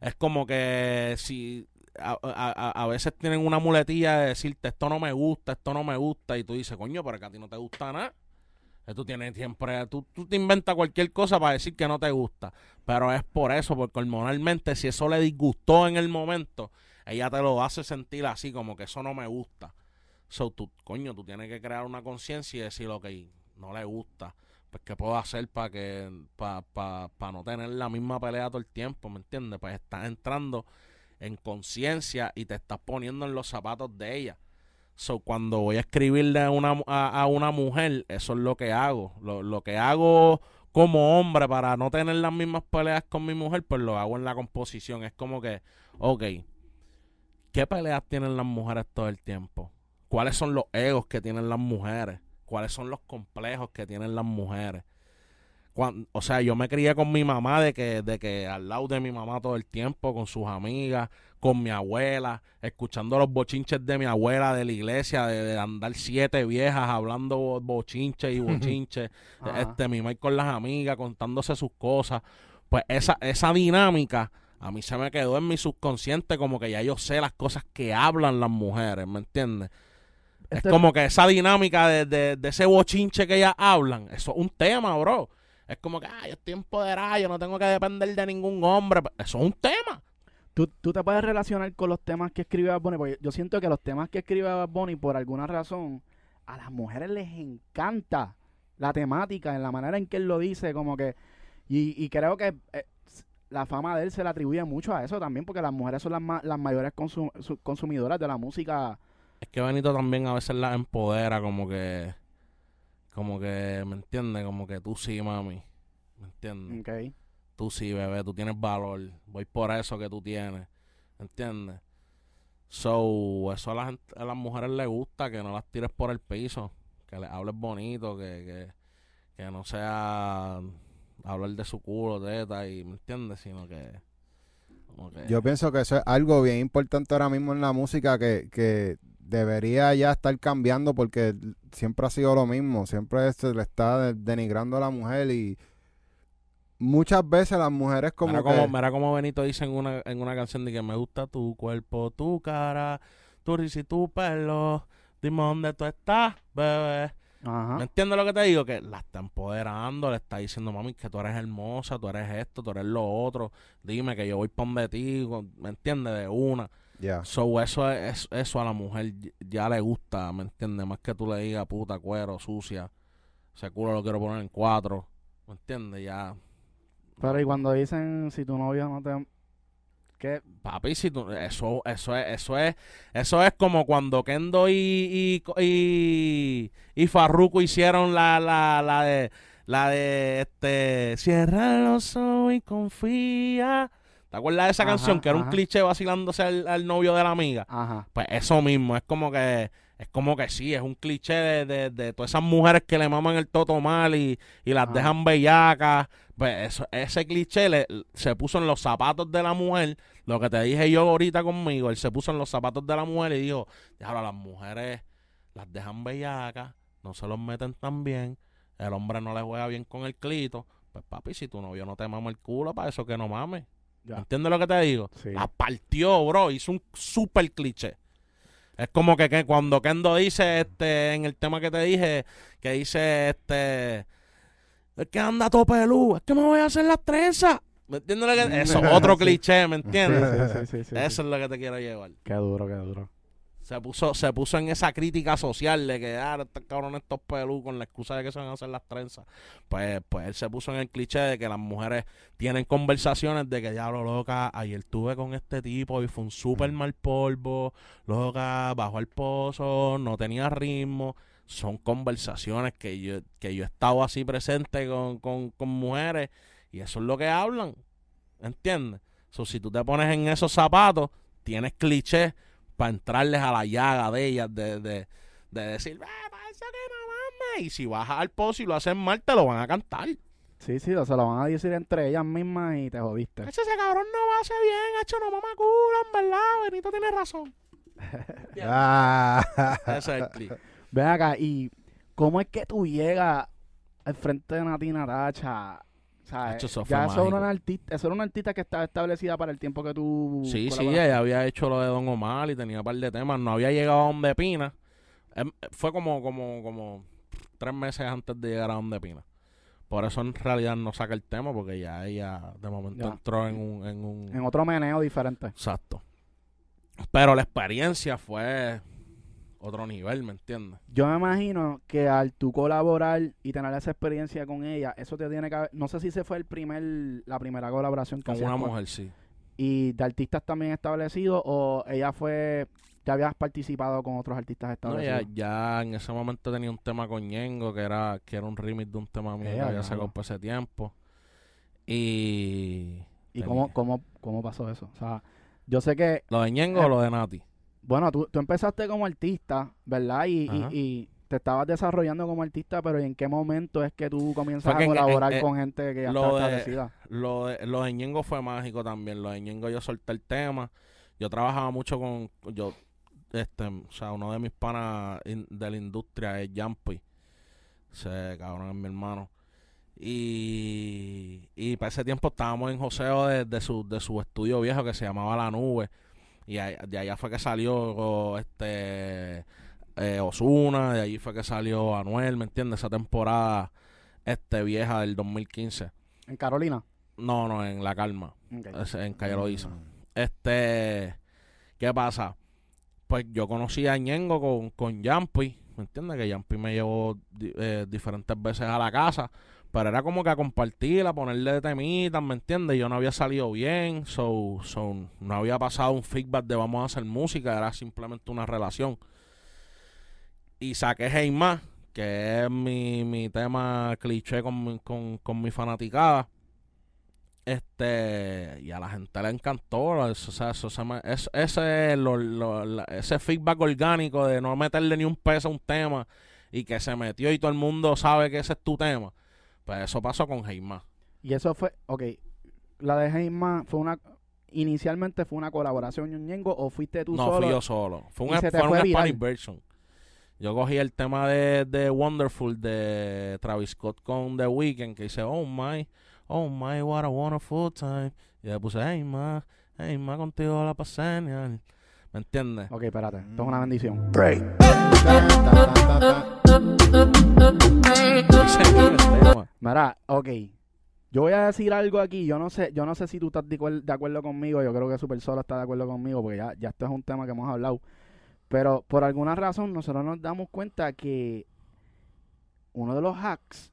Es como que si. A, a- a- veces tienen una muletilla de decirte esto no me gusta, esto no me gusta, y tú dices, coño, pero que a ti no te gusta nada. Que tú tienes siempre, tú, tú te inventas cualquier cosa para decir que no te gusta. Pero es por eso, porque hormonalmente, si eso le disgustó en el momento, ella te lo hace sentir así, como que eso no me gusta. So, tú, coño, tú tienes que crear una conciencia y decir, ok, no le gusta pues qué puedo hacer para que para pa, pa no tener la misma pelea todo el tiempo, ¿me entiendes? Pues estás entrando en conciencia y te estás poniendo en los zapatos de ella. So, cuando voy a escribirle a una, a, a una mujer, eso es lo que hago. Lo, lo que hago como hombre para no tener las mismas peleas con mi mujer, pues lo hago en la composición. Es como que, ok, ¿qué peleas tienen las mujeres todo el tiempo? ¿Cuáles son los egos que tienen las mujeres? ¿Cuáles son los complejos que tienen las mujeres? O sea, yo me crié con mi mamá de que, de que al lado de mi mamá todo el tiempo, con sus amigas, con mi abuela, escuchando los bochinches de mi abuela de la iglesia, de, de andar siete viejas hablando bo- bochinches y bochinches, este, mi mamá con las amigas, contándose sus cosas. Pues esa, esa dinámica a mí se me quedó en mi subconsciente como que ya yo sé las cosas que hablan las mujeres, ¿me entiendes? Este- Es como que esa dinámica de, de, de ese bochinche que ellas hablan, eso es un tema, bro. Es como que, ah, yo estoy empoderada, yo no tengo que depender de ningún hombre. Eso es un tema. ¿Tú, tú te puedes relacionar con los temas que escribe Bad Bunny, porque yo siento que los temas que escribe Bad Bunny, por alguna razón, a las mujeres les encanta la temática, en la manera en que él lo dice, como que, y, y creo que eh, la fama de él se le atribuye mucho a eso también, porque las mujeres son las, ma- las mayores consum- su- consumidoras de la música. Es que Benito también a veces las empodera, como que, como que, ¿me entiendes? Como que tú sí, mami. ¿Me entiendes? ¿ok? Tú sí, bebé, tú tienes valor. Voy por eso que tú tienes. ¿Entiendes? So, eso a, la gente- a las mujeres les gusta, que no las tires por el piso, que les hables bonito, que, que, que no sea hablar de su culo, teta, y, ¿me entiendes? Sino que... como que- Yo pienso que eso es algo bien importante ahora mismo en la música que, que debería ya estar cambiando porque siempre ha sido lo mismo, siempre se le está de- denigrando a la mujer y muchas veces las mujeres como mira, que... como, mira como Benito dice en una, en una canción de que me gusta tu cuerpo, tu cara, tu risa y tu pelo, dime dónde tú estás, bebé. ¿Me Ajá. entiendes lo que te digo? Que la está empoderando, le está diciendo, mami, que tú eres hermosa, tú eres esto, tú eres lo otro. Dime que yo voy para donde ti, ¿me entiendes? De una. Ya. So, eso, es, eso a la mujer ya le gusta, ¿me entiendes? Más que tú le digas puta, cuero, sucia. Ese culo lo quiero poner en cuatro. ¿Me entiendes? Ya. Pero y cuando dicen, si tu novio no te... ¿Qué? Papi, si tú, eso, eso es, eso es, eso es como cuando Kendo y, y, y, y Farruko hicieron la, la, la de, la de, este, cierra los ojos y confía. ¿Te acuerdas de esa Ajá, canción? Que era un cliché vacilándose al, al novio de la amiga. Ajá. Pues eso mismo, es como que es como que sí, es un cliché de, de, de todas esas mujeres que le maman el toto mal y, y las dejan bellacas. Pues eso, ese cliché le- se puso en los zapatos de la mujer. Lo que te dije yo ahorita conmigo, él se puso en los zapatos de la mujer y dijo, déjalo, las mujeres las dejan bellacas, no se los meten tan bien, el hombre no le juega bien con el clito. Pues papi, si tu novio no te mama el culo, para eso que no mames. Ya. ¿Entiendes lo que te digo? Sí. La partió, bro. Hizo un super cliché. Es como que, que cuando Kendo dice, este, en el tema que te dije, que dice, este, es que anda todo pelú, es que me voy a hacer las trenzas. ¿Me entiendes lo que Eso, otro cliché, ¿me entiendes? sí, Eso es lo que te quiero llevar. Qué duro, qué duro. Se puso, se puso en esa crítica social de que, ah, estos cabrones, estos pelú, con la excusa de que se van a hacer las trenzas. Pues, pues él se puso en el cliché de que las mujeres tienen conversaciones de que, diablo, loca, ayer estuve con este tipo y fue un súper mal polvo, loca, bajó al pozo, no tenía ritmo. Son conversaciones que yo, que yo he estado así presente con, con, con mujeres y eso es lo que hablan. ¿Entiendes? So, si tú te pones en esos zapatos, tienes clichés para entrarles a la llaga de ellas, de, de, de decir, "Ah, eso que no mames. Y si bajas al pozo y lo hacen mal, te lo van a cantar. Sí, sí, o se lo van a decir entre ellas mismas y te jodiste. Ese cabrón no va a hacer bien, hacho, no mama culo, en verdad. Benito tiene razón. Ah. Ese es el clip. Ven acá, ¿y cómo es que tú llegas al frente de Nati Natacha? Eso ya eso era, una artista, eso era una artista que estaba establecida para el tiempo que tú... Sí, sí, ella había hecho lo de Don Omar y tenía un par de temas. No había llegado a Donde Pina. Em, Fue como, como, como tres meses antes de llegar a Donde Pina. Por eso en realidad no saca el tema, porque ya ella de momento Ya. entró en un, en un En otro meneo diferente. Exacto. Pero la experiencia fue otro nivel, ¿me entiendes? Yo me imagino que al tú colaborar y tener esa experiencia con ella, eso te tiene que haber- No sé si se fue el primer, la primera colaboración que Con una mujer, sí. ¿Y de artistas también establecidos o ella fue... Ya habías participado con otros artistas No, establecidos? ya, ya en ese momento tenía un tema con Ñengo, que era, que era un remix de un tema mío Eh, que había sacado por ese tiempo. Y... ¿Y tenía- cómo, cómo, cómo pasó eso? O sea, yo sé que ¿Lo de Ñengo o lo de Nati? Bueno, tú, tú empezaste como artista, ¿verdad? Y, y- y te estabas desarrollando como artista, pero ¿y en qué momento es que tú comienzas a en- colaborar en- con gente que ya lo está de- establecida? Lo de, lo de Ñengo fue mágico también. Lo de Ñengo yo solté el tema. Yo trabajaba mucho con... yo este O sea, uno de mis panas in- de la industria es Jumpy. Ese cabrón es mi hermano. Y, y para ese tiempo estábamos en joseo de, de su, de su estudio viejo que se llamaba La Nube. Y de allá fue que salió este eh, Osuna, de allí fue que salió Anuel, ¿me entiendes? Esa temporada este vieja del 2015. En Carolina. No, no, en La Calma, es en Calle Loíza. Este, ¿qué pasa? Pues yo conocí a Ñengo con, con Yampi, ¿me entiendes? Que Yampi me llevó di- eh, diferentes veces a la casa, pero era como que a compartir, a ponerle temitas, ¿me entiendes? Yo no había salido bien, so, so no había pasado un feedback de vamos a hacer música, era simplemente una relación. Y saqué Hey que es mi, mi tema cliché con, con, con mi fanaticada. Este, y a la gente le encantó. O sea, eso se me- es- ese, lo- lo- la- ese feedback orgánico de no meterle ni un peso a un tema y que se metió y todo el mundo sabe que ese es tu tema. Pues eso pasó con Heima. Y eso fue, ok, la de Heima fue una, inicialmente fue una colaboración Ñongo o fuiste tú No, solo? fui yo solo. Fue un, y se te fue fue una. Spanish version. Yo cogí el tema de, de Wonderful de Travis Scott con The Weeknd que dice, oh my, oh my, what a wonderful time. Y le puse, hey ma, hey ma, contigo la pasé genial". ¿Me entiendes? Ok, espérate, esto es una bendición. Es el tema. Mira, ok. Yo voy a decir algo aquí. Yo no sé, yo no sé si tú estás de acuerdo conmigo. Yo creo que Super Solo está de acuerdo conmigo, porque ya, ya esto es un tema que hemos hablado. Pero por alguna razón nosotros nos damos cuenta que uno de los hacks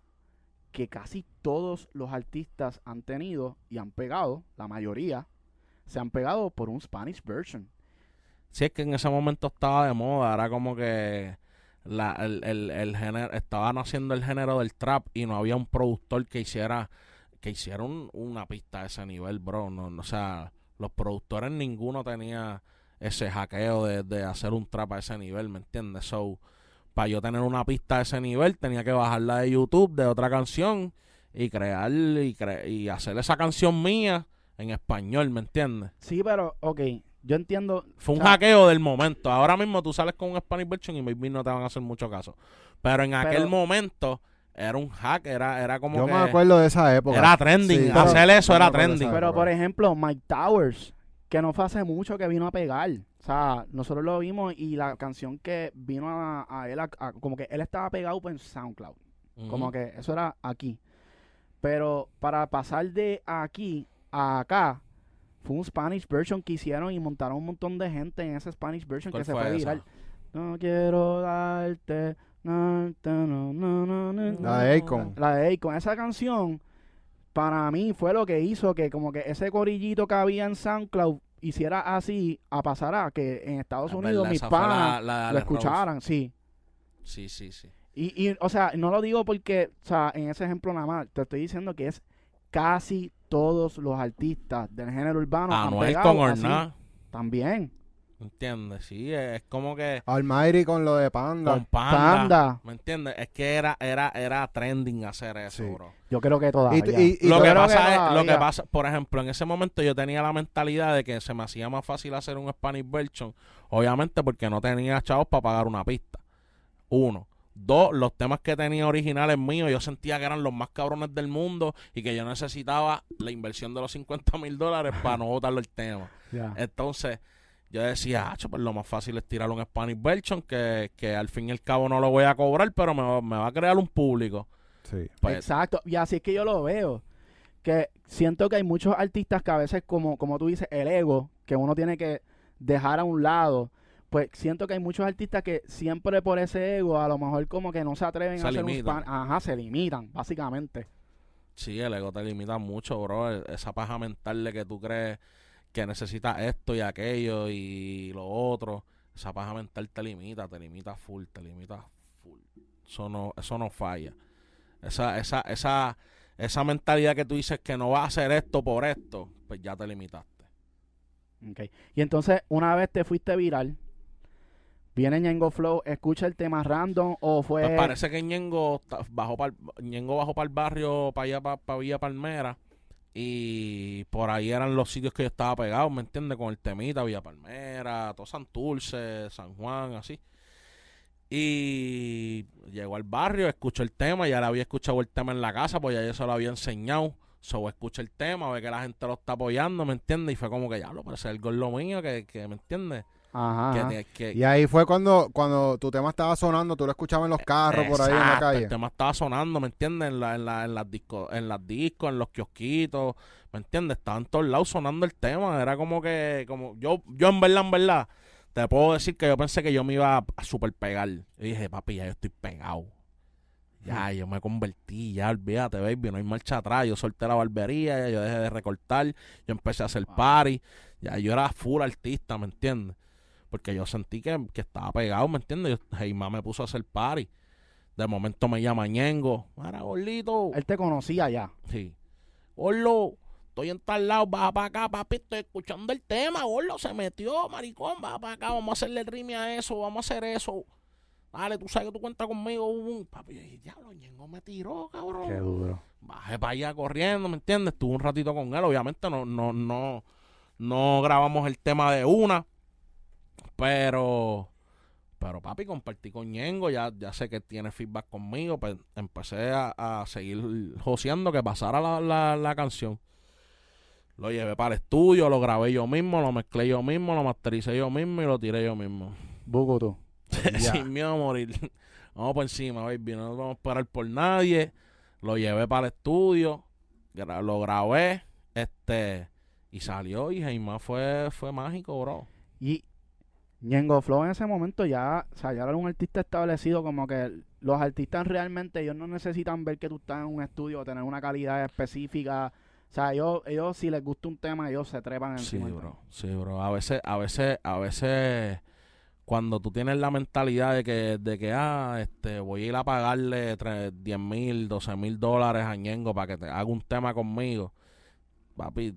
que casi todos los artistas han tenido y han pegado, la mayoría, se han pegado por un Spanish version. Sí, es que en ese momento estaba de moda, era como que la, el, el, el género, estaban haciendo el género del trap y no había un productor que hiciera que hiciera un- una pista a ese nivel, bro. No, no, o sea, los productores ninguno tenía ese hackeo de, de hacer un trap a ese nivel, ¿me entiendes? So, para yo tener una pista a ese nivel, tenía que bajarla de YouTube, de otra canción, y crear y, cre- y hacer esa canción mía en español, ¿me entiendes? Sí, pero, ok, yo entiendo. Fue un o sea, hackeo del momento. Ahora mismo tú sales con un Spanish version y maybe no te van a hacer mucho caso. Pero en aquel Pero- momento era un hack, era, era como Yo que me acuerdo de esa época. era trending. Sí, Hacer eso era trending. Pero, por ejemplo, Mike Towers, que no fue hace mucho que vino a pegar. O sea, nosotros lo vimos y la canción que vino a, a él, a- a- como que él estaba pegado en SoundCloud. Como que eso era aquí. Pero para pasar de aquí a acá, fue un Spanish version que hicieron y montaron un montón de gente en ese Spanish version ¿Cuál que se fue viral. No quiero darte. no, ta, no, no, no, no, La de Akon. La de Akon. Esa canción, para mí, fue lo que hizo que como que ese corillito que había en SoundCloud hiciera así a pasar a que en Estados Es Unidos verdad, mis panas lo Rose. escucharan, sí. Sí, sí, sí. Y, y, o sea, no lo digo porque, o sea, en ese ejemplo nada más, te estoy diciendo que es casi todos los artistas del género urbano Anuel pegado con. Orná. También. ¿Entiendes? Sí, es como que Almighty con lo de Panda. con Panda. Panda. ¿Me entiendes? Es que era, era, era trending hacer eso, Sí. bro. Yo creo que todavía. Y, y- y lo que pasa que es, lo que pasa, por ejemplo, en ese momento yo tenía la mentalidad de que se me hacía más fácil hacer un Spanish version, obviamente porque no tenía chavos para pagar una pista. Uno. Dos, los temas que tenía originales míos, yo sentía que eran los más cabrones del mundo y que yo necesitaba la inversión de los 50 mil dólares para no botarlo el tema. Ya. Entonces, yo decía, ah, pues lo más fácil es tirar un Spanish version que, que al fin y al cabo no lo voy a cobrar, pero me, va- me va a crear un público. Sí. Pues, Exacto. Y así es que yo lo veo. Que siento que hay muchos artistas que a veces, como, como tú dices, el ego, que uno tiene que dejar a un lado. Pues siento que hay muchos artistas que siempre por ese ego, a lo mejor como que no se atreven Se a hacer limitan. un span. Ajá, se limitan, básicamente. Sí, el ego te limita mucho, bro. E- Esa paja mental de que tú crees que necesitas esto y aquello y lo otro. Esa paja mental te limita, te limita full, te limita full. Eso no, eso no falla. Esa, esa, esa, esa mentalidad que tú dices que no vas a hacer esto por esto, pues ya te limitaste. Ok. Y entonces, una vez te fuiste viral, viene Ñengo Flow, escucha el tema random o fue... Pues parece que Ñengo bajó para bajó para el barrio, para allá, para, Villa Palmera. Y por ahí eran los sitios que yo estaba pegado, ¿me entiendes? Con el temita, Villa Palmera, todo Santurce, San Juan, así. Y llegó al barrio, escuchó el tema, ya le había escuchado el tema en la casa, pues ya yo se lo había enseñado. So, escucha el tema, ve que la gente lo está apoyando, ¿me entiendes? Y fue como que ya lo parece el gol lo mío, que, que ¿me entiendes? Ajá, Que, ajá. te- que, Y ahí fue cuando, cuando tu tema estaba sonando, tú lo escuchabas en los carros por ahí en la calle. El tema estaba sonando, ¿me entiendes? En, la, en, la, en, las discos, en las discos, en los kiosquitos, ¿me entiendes? Estaba en todos lados sonando el tema. Era como que, como yo, yo en verdad, en verdad, te puedo decir que yo pensé que yo me iba a, a super pegar. Y dije, papi, ya yo estoy pegado. Ya, yo me convertí, ya, olvídate, baby, no hay marcha atrás. Yo solté la barbería, ya yo dejé de recortar, yo empecé a hacer party. Ya, yo era full artista, ¿me entiendes? Porque yo sentí que, que estaba pegado, ¿me entiendes? Heima me puso a hacer party. De momento me llama Ñengo. Mira, gordito. Él te conocía ya. Sí. Gordo, estoy en tal lado, baja para acá, papi, estoy escuchando el tema, gordo, se metió, maricón, baja para acá, vamos a hacerle rime a eso, vamos a hacer eso. Dale, tú sabes que tú cuentas conmigo, papi, yo dije, diablo, Ñengo me tiró, cabrón. duro. Bajé para allá corriendo, ¿me entiendes? Estuve un ratito con él, obviamente no, no, no, no grabamos el tema de una, pero, pero papi, compartí con Ñengo, ya, ya sé que tiene feedback conmigo, pues empecé a, a seguir joseando que pasara la, la, la canción. Lo llevé para el estudio, lo grabé yo mismo, lo mezclé yo mismo, lo mastericé yo mismo y lo tiré yo mismo. Ya. Sin miedo a morir. Vamos por encima, baby. No nos vamos a esperar por nadie. Lo llevé para el estudio. gra- Lo grabé. Este. Y salió. Y Jaime fue, fue mágico, bro. Y Ñengo Flow en ese momento ya, o sea, ya era un artista establecido, como que los artistas realmente ellos no necesitan ver que tú estás en un estudio o tener una calidad específica. O sea, ellos, ellos si les gusta un tema, ellos se trepan Sí, encima. del bro. Sí, bro. A veces, a veces, a veces. Cuando tú tienes la mentalidad de que, de que ah, este, voy a ir a pagarle tre- 10 mil, 12 mil dólares a Ñengo para que te haga un tema conmigo, papi,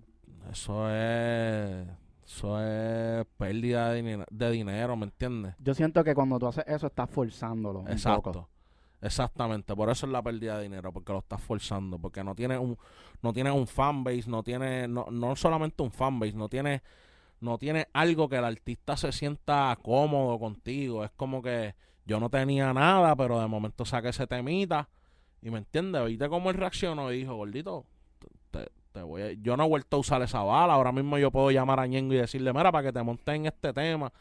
eso es Eso es pérdida de, dinero- de dinero, ¿me entiendes? Yo siento que cuando tú haces eso estás forzándolo un Exacto. poco. Exactamente, por eso es la pérdida de dinero, porque lo estás forzando, porque no tienes un, no tienes un fanbase, no tiene, no, no solamente un fanbase, no tiene, no tiene algo que el artista se sienta cómodo contigo. Es como que yo no tenía nada, pero de momento saqué ese temita, y me entiendes, viste cómo él reaccionó y dijo, gordito, te, te voy a- yo no he vuelto a usar esa bala, ahora mismo yo puedo llamar a Ñengo y decirle, mira, para que te montes en este tema,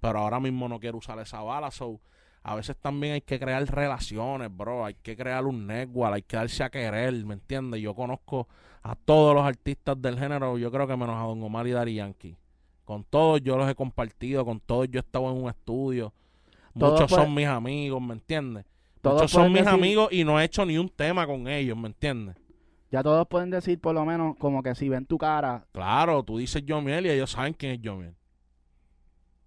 pero ahora mismo no quiero usar esa bala, so a veces también hay que crear relaciones, bro. Hay que crear un network, hay que darse a querer, ¿me entiendes? Yo conozco a todos los artistas del género, yo creo que menos a Don Omar y Daddy Yankee. Con todos yo los he compartido, con todos yo he estado en un estudio. Todos Muchos puede- son mis amigos, ¿me entiendes? Todos Muchos son mis decir- amigos y no he hecho ni un tema con ellos, ¿me entiendes? Ya todos pueden decir por lo menos como que si ven tu cara, Claro, tú dices Yomiel y ellos saben quién es Yomiel.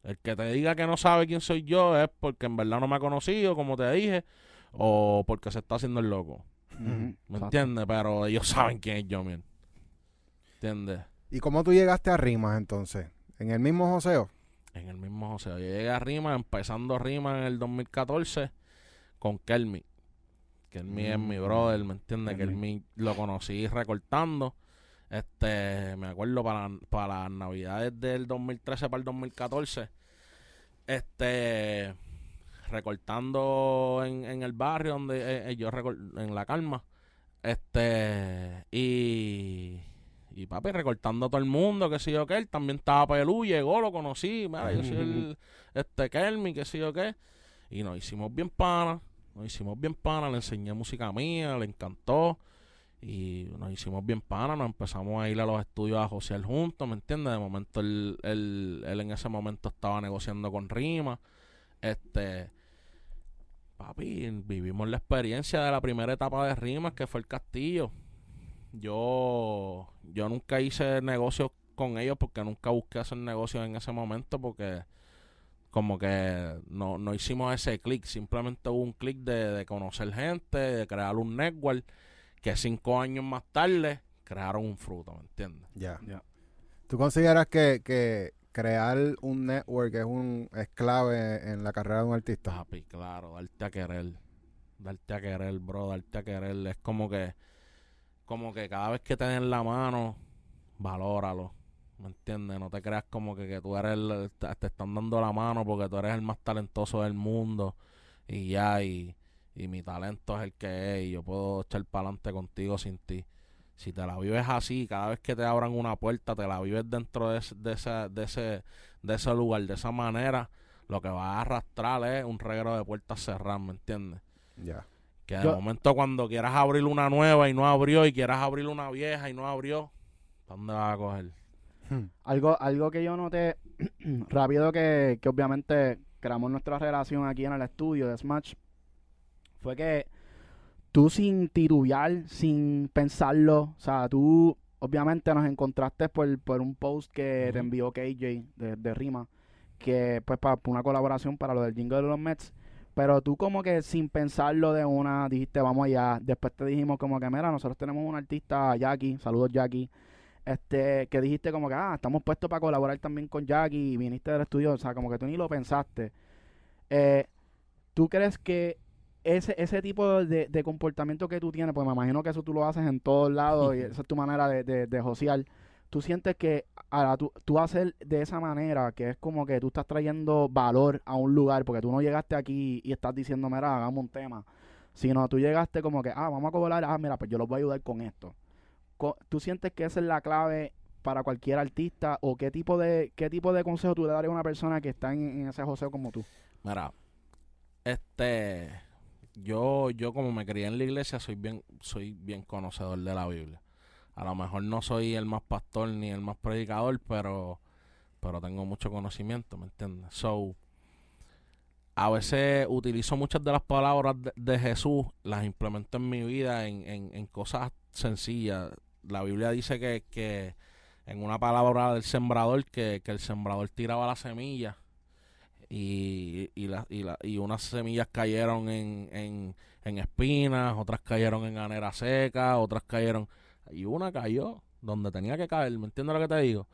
El que te diga que no sabe quién soy yo es porque en verdad no me ha conocido, como te dije, o porque se está haciendo el loco. ujú, ¿Me entiendes? Pero ellos saben quién es Yomiel. ¿Entiendes? ¿Y cómo tú llegaste a Rimas entonces? ¿En el mismo joseo? En el mismo José. Yo llegué a Rima, empezando Rima en el 2014 con Kelmi. Kelmi es mi Mm. brother, ¿me entiendes? Kelmi. Kelmi lo conocí recortando. Este, me acuerdo para, para las navidades del 2013 para el 2014. Este, recortando en, en el barrio donde eh, eh, yo en la calma. Este, y, y papi, recortando a todo el mundo, que sé yo qué. Él también estaba pelú, llegó, lo conocí. Mira, yo soy el, este Kelmi, que sé yo qué. Y nos hicimos bien panas, nos hicimos bien panas, le enseñé música mía, le encantó. Y nos hicimos bien panas, nos empezamos a ir a los estudios a josear juntos, ¿me entiendes? De momento él, él, él en ese momento estaba negociando con Rima. Este, papi, vivimos la experiencia de la primera etapa de Rimas, que fue el castillo. Yo, yo nunca hice negocios con ellos porque nunca busqué hacer negocios en ese momento porque como que no, no hicimos ese clic, simplemente hubo un clic de, de conocer gente, de crear un network que cinco años más tarde crearon un fruto, ¿me entiendes? Ya. Ya. ¿Tú consideras que, que crear un network es, un, es clave en la carrera de un artista? Papi, claro, darte a querer. Darte a querer, bro, darte a querer. Es como que, como que cada vez que te den la mano, valóralo. ¿Me entiendes? No te creas como que, que tú eres el, te, te están dando la mano porque tú eres el más talentoso del mundo. Y ya, y, y mi talento es el que es. Y yo puedo echar para adelante contigo sin ti. Si te la vives así, cada vez que te abran una puerta, te la vives dentro de, ese- de, ese, de, ese, de ese lugar, de esa manera, lo que va a arrastrar es un reguero de puertas cerradas, ¿me entiendes? Ya. Que de Yo- momento cuando quieras abrir una nueva y no abrió, y quieras abrir una vieja y no abrió, ¿pa' ¿dónde vas a coger? Algo, algo que yo noté rápido que, que obviamente creamos nuestra relación aquí en el estudio de Smash fue que tú sin titubear, sin pensarlo, o sea, tú obviamente nos encontraste por, por un post que te envió KJ de, de Rima, que pues para una colaboración para lo del jingle de los Mets, pero tú como que sin pensarlo de una dijiste vamos allá, después te dijimos como que mira, nosotros tenemos un artista Jackie, saludos Jackie, este, que dijiste como que, ah, estamos puestos para colaborar también con Jackie y viniste del estudio, o sea, como que tú ni lo pensaste. Eh, ¿Tú crees que ese, ese tipo de, de comportamiento que tú tienes, pues me imagino que eso tú lo haces en todos lados y esa es tu manera de, de, de josear, tú sientes que a tú, tú hacer de esa manera, que es como que tú estás trayendo valor a un lugar, porque tú no llegaste aquí y estás diciendo, mira, hagamos un tema, sino tú llegaste como que, ah, vamos a cobrar, ah, mira, pues yo los voy a ayudar con esto. ¿Tú sientes que esa es la clave para cualquier artista o qué tipo de qué tipo de consejo tú le darías a una persona que está en, en ese joseo como tú? Mira, este, yo, yo como me crié en la iglesia, soy bien, soy bien conocedor de la Biblia. A lo mejor no soy el más pastor ni el más predicador, pero, pero tengo mucho conocimiento, ¿me entiendes? So, a veces utilizo muchas de las palabras de, de Jesús, las implemento en mi vida en, en, en cosas sencillas. La Biblia dice que, que en una palabra del sembrador, que, que el sembrador tiraba la semilla y, y, la- y, la- y unas semillas cayeron en, en, en espinas, otras cayeron en anera seca, otras cayeron... Y una cayó donde tenía que caer, ¿me entiendes lo que te digo?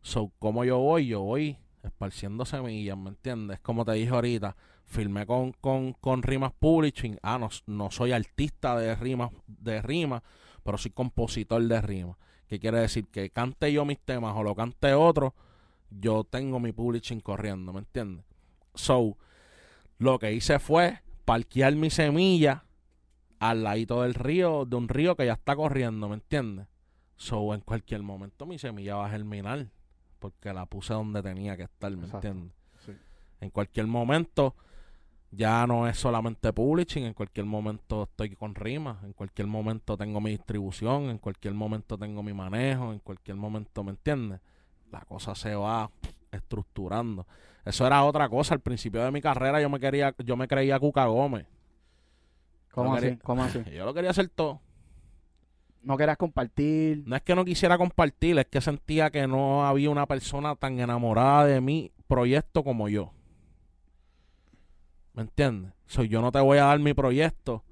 So, como yo voy, yo voy esparciendo semillas, ¿me entiendes? Como te dije ahorita, filmé con, con, con Rimas Publishing. Ah, no, no soy artista de rimas, de rimas, pero soy compositor de rimas. ¿Qué quiere decir? Que cante yo mis temas o lo cante otro, yo tengo mi publishing corriendo, ¿me entiendes? So, lo que hice fue parquear mi semilla al ladito del río, de un río que ya está corriendo, ¿me entiendes? So, en cualquier momento mi semilla va a germinar, porque la puse donde tenía que estar, ¿me entiendes? Sí. En cualquier momento ya no es solamente publishing, en cualquier momento estoy con rimas, en cualquier momento tengo mi distribución, en cualquier momento tengo mi manejo, en cualquier momento, ¿me entiendes? La cosa se va estructurando. Eso era otra cosa, al principio de mi carrera yo me quería, yo me creía Cuca Gómez. ¿Cómo así? quería- ¿Cómo así? Yo lo quería hacer todo. No querías compartir. No es que no quisiera compartir, es que sentía que no había una persona tan enamorada de mi proyecto como yo. ¿Me entiendes? Soy yo no te voy a dar mi proyecto.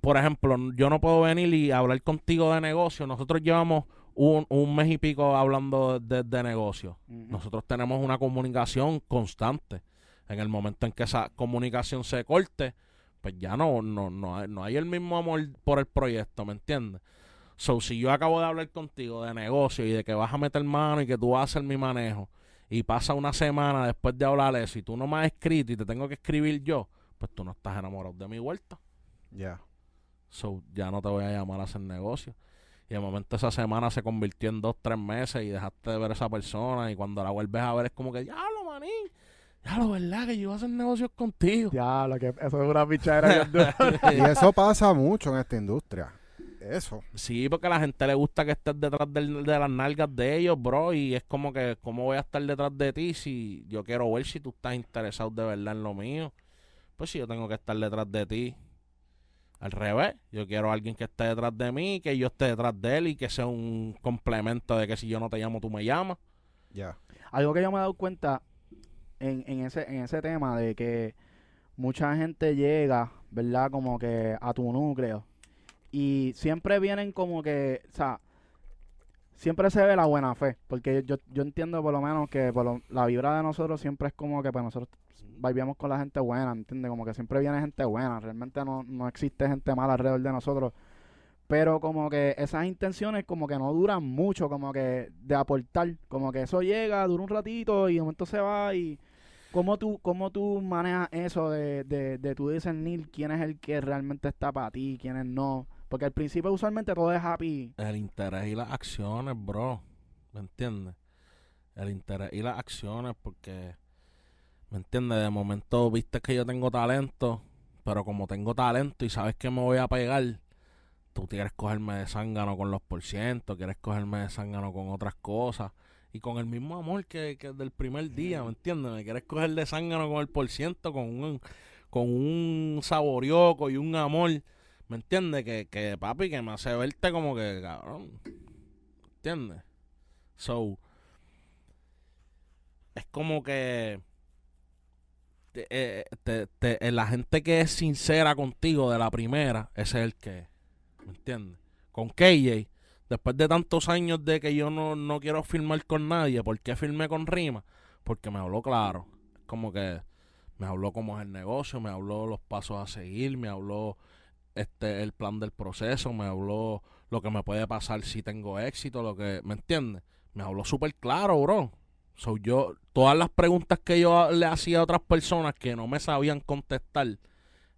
Por ejemplo, yo no puedo venir y hablar contigo de negocio. Nosotros llevamos un, un mes y pico hablando de, de negocio. Nosotros tenemos una comunicación constante. En el momento en que esa comunicación se corte, pues ya no, no, no, hay, no hay el mismo amor por el proyecto, ¿me entiendes? So, si yo acabo de hablar contigo de negocio y de que vas a meter mano y que tú vas a hacer mi manejo, y pasa una semana después de hablar eso y tú no me has escrito y te tengo que escribir yo, pues tú no estás enamorado de mi vuelta. Ya. So, ya no te voy a llamar a hacer negocio. Y de momento esa semana se convirtió en dos, tres meses y dejaste de ver a esa persona. Y cuando la vuelves a ver es como que, diablo, manín. Diablo, ¿verdad? Que yo iba a hacer negocios contigo. Diablo, que eso es una pichadera. Y eso pasa mucho en esta industria. Eso. Sí, porque a la gente le gusta que estés detrás del- de las nalgas de ellos, bro. Y es como que, ¿cómo voy a estar detrás de ti si yo quiero ver si tú estás interesado de verdad en lo mío? Pues si yo tengo que estar detrás de ti. Al revés, yo quiero a alguien que esté detrás de mí, que yo esté detrás de él y que sea un complemento de que si yo no te llamo, tú me llamas. Ya. Algo que yo me he dado cuenta en, en, ese, en ese tema de que mucha gente llega, ¿verdad? Como que a tu núcleo. Y siempre vienen como que, o sea, siempre se ve la buena fe. Porque yo, yo entiendo por lo menos que la vibra de nosotros siempre es como que pues nosotros vivíamos con la gente buena, ¿entiendes? Como que siempre viene gente buena. Realmente no, no existe gente mala alrededor de nosotros. Pero como que esas intenciones como que no duran mucho, como que de aportar, como que eso llega, dura un ratito y de momento se va y cómo tú, cómo tú manejas eso de, de, de tú discernir quién es el que realmente está para ti, quién es no. Porque al principio usualmente todo es happy. El interés y las acciones, bro. ¿Me entiendes? El interés y las acciones, porque, ¿me entiendes? De momento viste que yo tengo talento, pero como tengo talento y sabes que me voy a pegar, tú quieres cogerme de zángano con los porcientos, quieres cogerme de zángano con otras cosas. Y con el mismo amor que, que del primer día, ¿me entiendes? Me quieres coger de zángano con el porciento, con un, con un saborioco y un amor. ¿Me entiendes? Que, que papi, que me hace verte como que, cabrón. ¿Entiendes? So, es como que te- eh, te- eh, la gente que es sincera contigo de la primera, ese es el que, ¿me entiendes? Con KJ, después de tantos años de que yo no, no quiero firmar con nadie, ¿por qué firmé con Rima? Porque me habló claro. Es como que me habló cómo es el negocio, me habló los pasos a seguir, me habló este el plan del proceso, me habló lo que me puede pasar si tengo éxito, lo que, ¿me entiendes? Me habló súper claro, bro. So, yo, todas las preguntas que yo le hacía a otras personas que no me sabían contestar,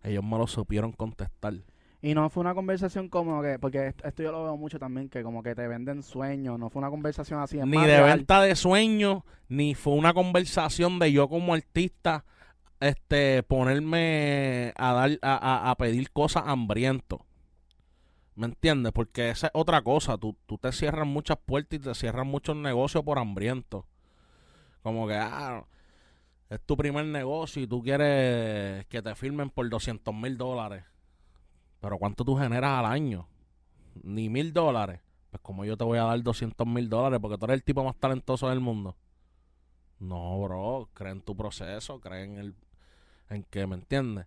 ellos me lo supieron contestar. Y no fue una conversación como que, porque esto, yo lo veo mucho también, que como que te venden sueños, no fue una conversación así. Ni de real. venta de sueños, ni fue una conversación de yo como artista este ponerme a dar a, a- a pedir cosas hambriento. ¿Me entiendes? Porque esa es otra cosa. Tú, tú te cierras muchas puertas y te cierras muchos negocios por hambriento. Como que, ah, es tu primer negocio y tú quieres que te firmen por 200 mil dólares. Pero ¿cuánto tú generas al año? Ni mil dólares. Pues como yo te voy a dar 200 mil dólares porque tú eres el tipo más talentoso del mundo. No, bro, cree en tu proceso, cree en el en que, ¿me entiendes?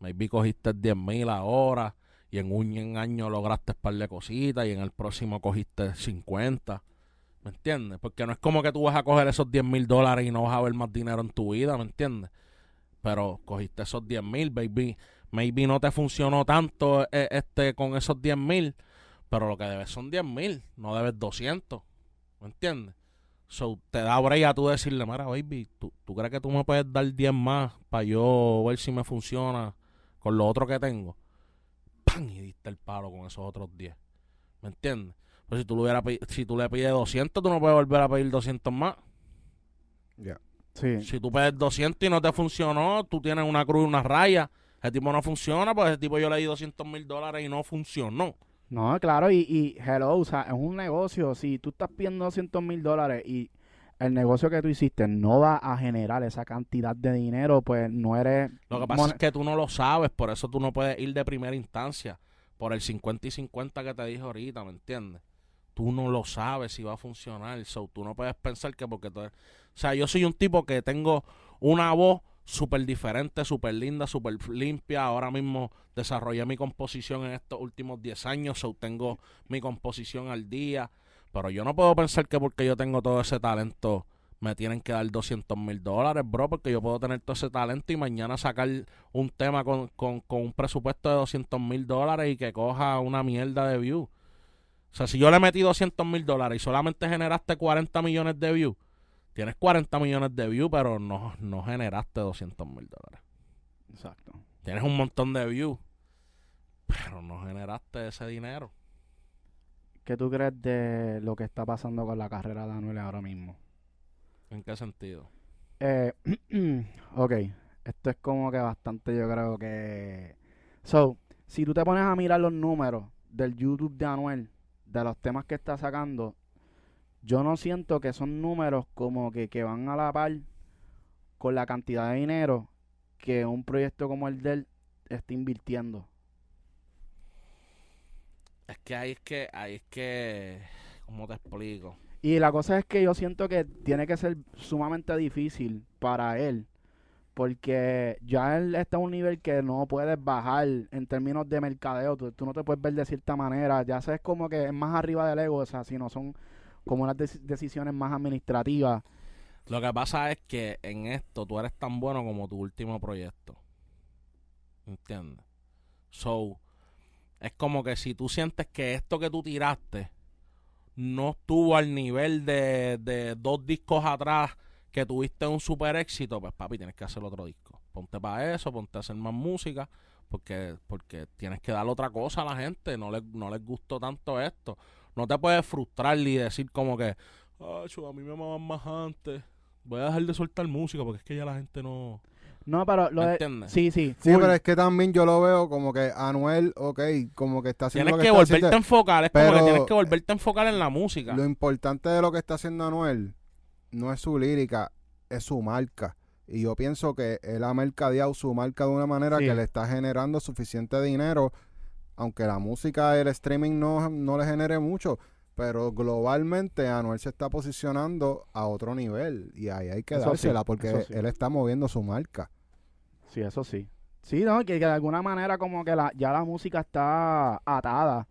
Maybe cogiste 10 mil ahora y en un año lograste un par de cositas y en el próximo cogiste 50. ¿Me entiendes? Porque no es como que tú vas a coger esos 10 mil dólares y no vas a ver más dinero en tu vida, ¿me entiendes? Pero cogiste esos 10 mil, baby. Maybe no te funcionó tanto eh, este con esos 10 mil, pero lo que debes son 10 mil, no debes 200. ¿Me entiendes? So, te da break a tú decirle, mira, baby, ¿tú, ¿tú crees que tú me puedes dar 10 más para yo ver si me funciona con lo otro que tengo? ¡Pam! Y diste el palo con esos otros 10. ¿Me entiendes? Pues si tú, pi- si tú le pides 200, tú no puedes volver a pedir 200 más. Ya. Sí. Si tú pides 200 y no te funcionó, tú tienes una cruz, una raya. Ese tipo no funciona, pues ese tipo yo le di 200 mil dólares y no funcionó. No, claro, y, y hello, o sea, es un negocio. Si tú estás pidiendo 200 mil dólares y el negocio que tú hiciste no va a generar esa cantidad de dinero, pues no eres... Lo que pasa es que tú no lo sabes, por eso tú no puedes ir de primera instancia. Por el 50 y 50 que te dije ahorita, ¿me entiendes? Tú no lo sabes si va a funcionar. So, tú no puedes pensar que porque tú eres- O sea, yo soy un tipo que tengo una voz súper diferente, súper linda, súper limpia. Ahora mismo desarrollé mi composición en estos últimos 10 años. So, tengo mi composición al día. Pero yo no puedo pensar que porque yo tengo todo ese talento me tienen que dar 200 mil dólares, bro, porque yo puedo tener todo ese talento y mañana sacar un tema con, con, con un presupuesto de 200 mil dólares y que coja una mierda de views. O sea, si yo le metí 200 mil dólares y solamente generaste 40 millones de views, tienes 40 millones de views, pero no, no generaste 200 mil dólares. Exacto. Tienes un montón de views, pero no generaste ese dinero. ¿Qué tú crees de lo que está pasando con la carrera de Anuel ahora mismo? ¿En qué sentido? Eh, ok, esto es como que bastante, yo creo que... So, si tú te pones a mirar los números del YouTube de Anuel, de los temas que está sacando, yo no siento que son números como que, que van a la par con la cantidad de dinero que un proyecto como el de él está invirtiendo. Es que ahí es que, ahí es que, ¿cómo te explico? Y la cosa es que yo siento que tiene que ser sumamente difícil para él. Porque ya él está a un nivel que no puedes bajar en términos de mercadeo. Tú, tú no te puedes ver de cierta manera. Ya sabes como que es más arriba del ego. O sea, si no son como unas deci- decisiones más administrativas. Lo que pasa es que en esto tú eres tan bueno como tu último proyecto. ¿Entiendes? So, es como que si tú sientes que esto que tú tiraste no estuvo al nivel de, de dos discos atrás que tuviste un super éxito, pues papi, tienes que hacer otro disco. Ponte para eso, ponte a hacer más música, porque, porque tienes que dar otra cosa a la gente. No les, no les gustó tanto esto. No te puedes frustrar y decir como que, ah, chu, a mí me amaban más antes. Voy a dejar de soltar música porque es que ya la gente no... No, pero lo ¿Me de... entiendes? Sí, sí. Sí, full. pero es que también yo lo veo como que Anuel, ok, como que está haciendo Tienes lo que está volverte haciendo. a enfocar, es como que tienes que volverte a enfocar en la música. Lo importante de lo que está haciendo Anuel no es su lírica, es su marca. Y yo pienso que él ha mercadeado su marca de una manera Sí. que le está generando suficiente dinero, aunque la música, el streaming no, no le genere mucho. Pero globalmente Anuel se está posicionando a otro nivel y ahí hay que Eso sí, dársela porque sí. él está moviendo su marca. Sí, eso sí. Sí, no, que, que de alguna manera como que la, ya la música está atada.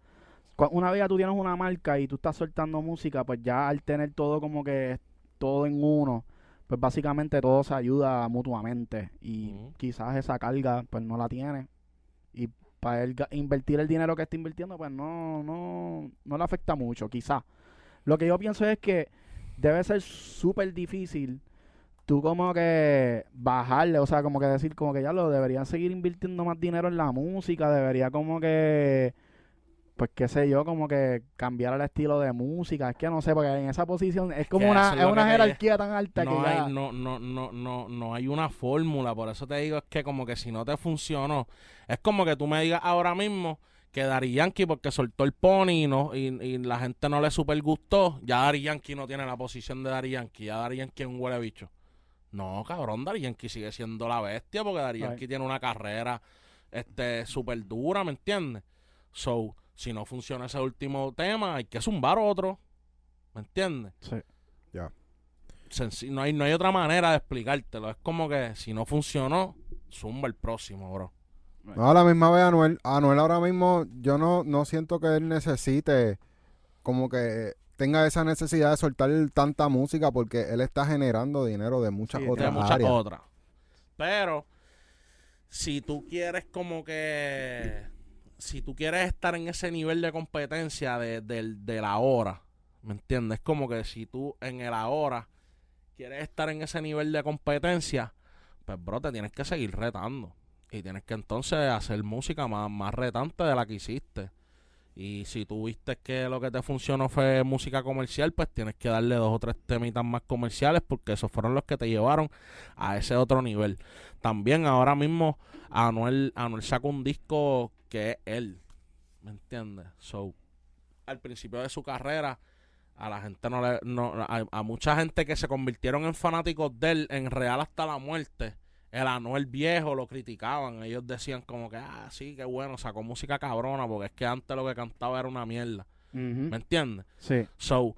Una vez ya tú tienes una marca y tú estás soltando música, pues ya al tener todo como que todo en uno, pues básicamente todo se ayuda mutuamente y quizás esa carga pues no la tiene para él invertir el dinero que está invirtiendo pues no, no, no le afecta mucho, quizás. Lo que yo pienso es que debe ser súper difícil tú como que bajarle, o sea, como que decir como que ya lo deberían seguir invirtiendo más dinero en la música, debería como que pues qué sé yo, como que cambiar el estilo de música, es que no sé, porque en esa posición es como que una es una jerarquía tan alta no que ya hay, no, no, no, no, no hay una fórmula, por eso te digo es que como que si no te funcionó, es como que tú me digas ahora mismo que Dari Yankee porque soltó el pony y, no, y, y la gente no le super gustó, ya Dari Yankee no tiene la posición de Dari Yankee, ya Dari Yankee es un huele bicho. No, cabrón, Dari Yankee sigue siendo la bestia porque Dari. Yankee tiene una carrera este súper dura, ¿me entiendes? So, si no funciona ese último tema, hay que zumbar otro, ¿me entiendes? Sí. senci- no hay no hay otra manera de explicártelo. Es como que si no funcionó, zumba el próximo, bro. No, a la misma vez Anuel, Anuel ahora mismo yo no, no siento que él necesite como que tenga esa necesidad de soltar tanta música porque él está generando dinero de muchas Sí, de otras muchas áreas. otras. Pero, si tú quieres como que... Si tú quieres estar en ese nivel de competencia de, del- de la hora, ¿me entiendes? Como que si tú en el ahora quieres estar en ese nivel de competencia, pues bro, te tienes que seguir retando. Y tienes que entonces hacer música más, más retante de la que hiciste. Y si tú viste que lo que te funcionó fue música comercial, pues tienes que darle dos o tres temitas más comerciales porque esos fueron los que te llevaron a ese otro nivel. También ahora mismo Anuel, Anuel saca un disco que es él, ¿me entiendes? So, al principio de su carrera, a la gente no le... No, a, a mucha gente que se convirtieron en fanáticos de él, en real hasta la muerte, el Anuel viejo lo criticaban. Ellos decían como que, ah, sí, qué bueno, sacó música cabrona, porque es que antes lo que cantaba era una mierda. ¿Me entiendes? Sí. So,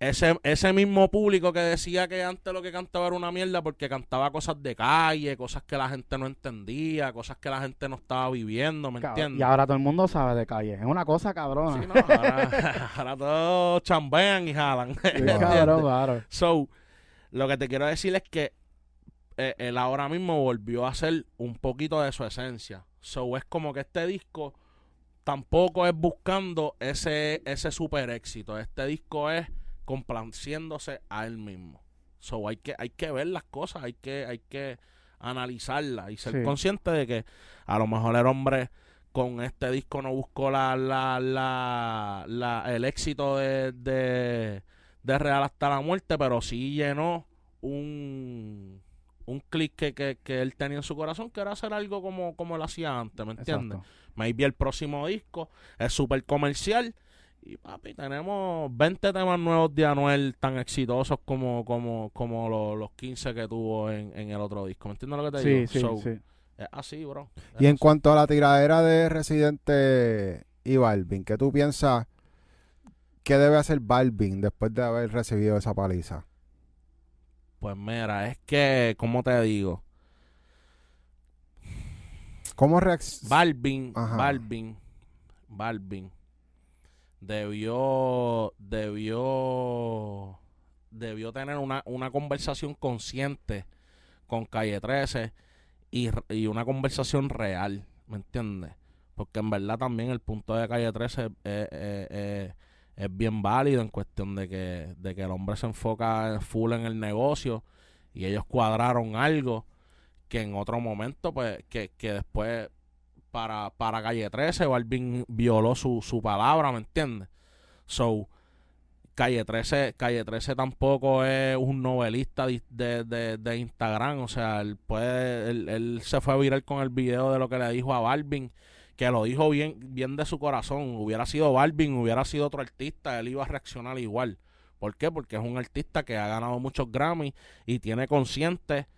ese, ese mismo público que decía que antes lo que cantaba era una mierda porque cantaba cosas de calle, cosas que la gente no entendía, cosas que la gente no estaba viviendo, ¿me entiendes? Y ahora todo el mundo sabe de calle. Es una cosa cabrona. Sí, no, ahora, ahora todos chambean y jalan. Sí, claro. So, lo que te quiero decir es que eh, él ahora mismo volvió a hacer un poquito de su esencia. So, es como que este disco tampoco es buscando ese, ese super éxito. Este disco es complaciéndose a él mismo. So, hay que, hay que ver las cosas, hay que, hay que analizarlas y ser Sí. consciente de que a lo mejor el hombre con este disco no buscó la, la, la, la- el éxito de, de, de Real hasta la muerte, pero sí llenó un, un clic que, que, que él tenía en su corazón, que era hacer algo como, como él hacía antes, ¿me entiendes? Maybe el próximo disco es súper comercial. Y papi, tenemos 20 temas nuevos de Anuel tan exitosos como, como, como lo- los 15 que tuvo en, en el otro disco. ¿Me entiendes lo que te Sí, digo? sí, So, sí. Es así, bro. Y en así. cuanto a la tiradera de Residente y Balvin, ¿qué tú piensas que debe hacer Balvin después de haber recibido esa paliza? Pues mira, es que, ¿cómo te digo? ¿Cómo reacciona? Balvin, Ajá. Balvin, Balvin debió, debió, debió tener una, una conversación consciente con Calle 13 y, y una conversación real, ¿me entiendes? Porque en verdad también el punto de Calle 13 es, es- es- es bien válido en cuestión de que, de que el hombre se enfoca full en el negocio y ellos cuadraron algo que en otro momento, pues, que, que después para, para Calle 13, Balvin violó su, su palabra, ¿me entiendes? So, Calle 13, Calle 13 tampoco es un novelista de, de, de- Instagram, o sea, él, puede, él, él se fue a viral con el video de lo que le dijo a Balvin, que lo dijo bien, bien de su corazón. Hubiera sido Balvin, hubiera sido otro artista, él iba a reaccionar igual. ¿Por qué? Porque es un artista que ha ganado muchos Grammys y tiene consciente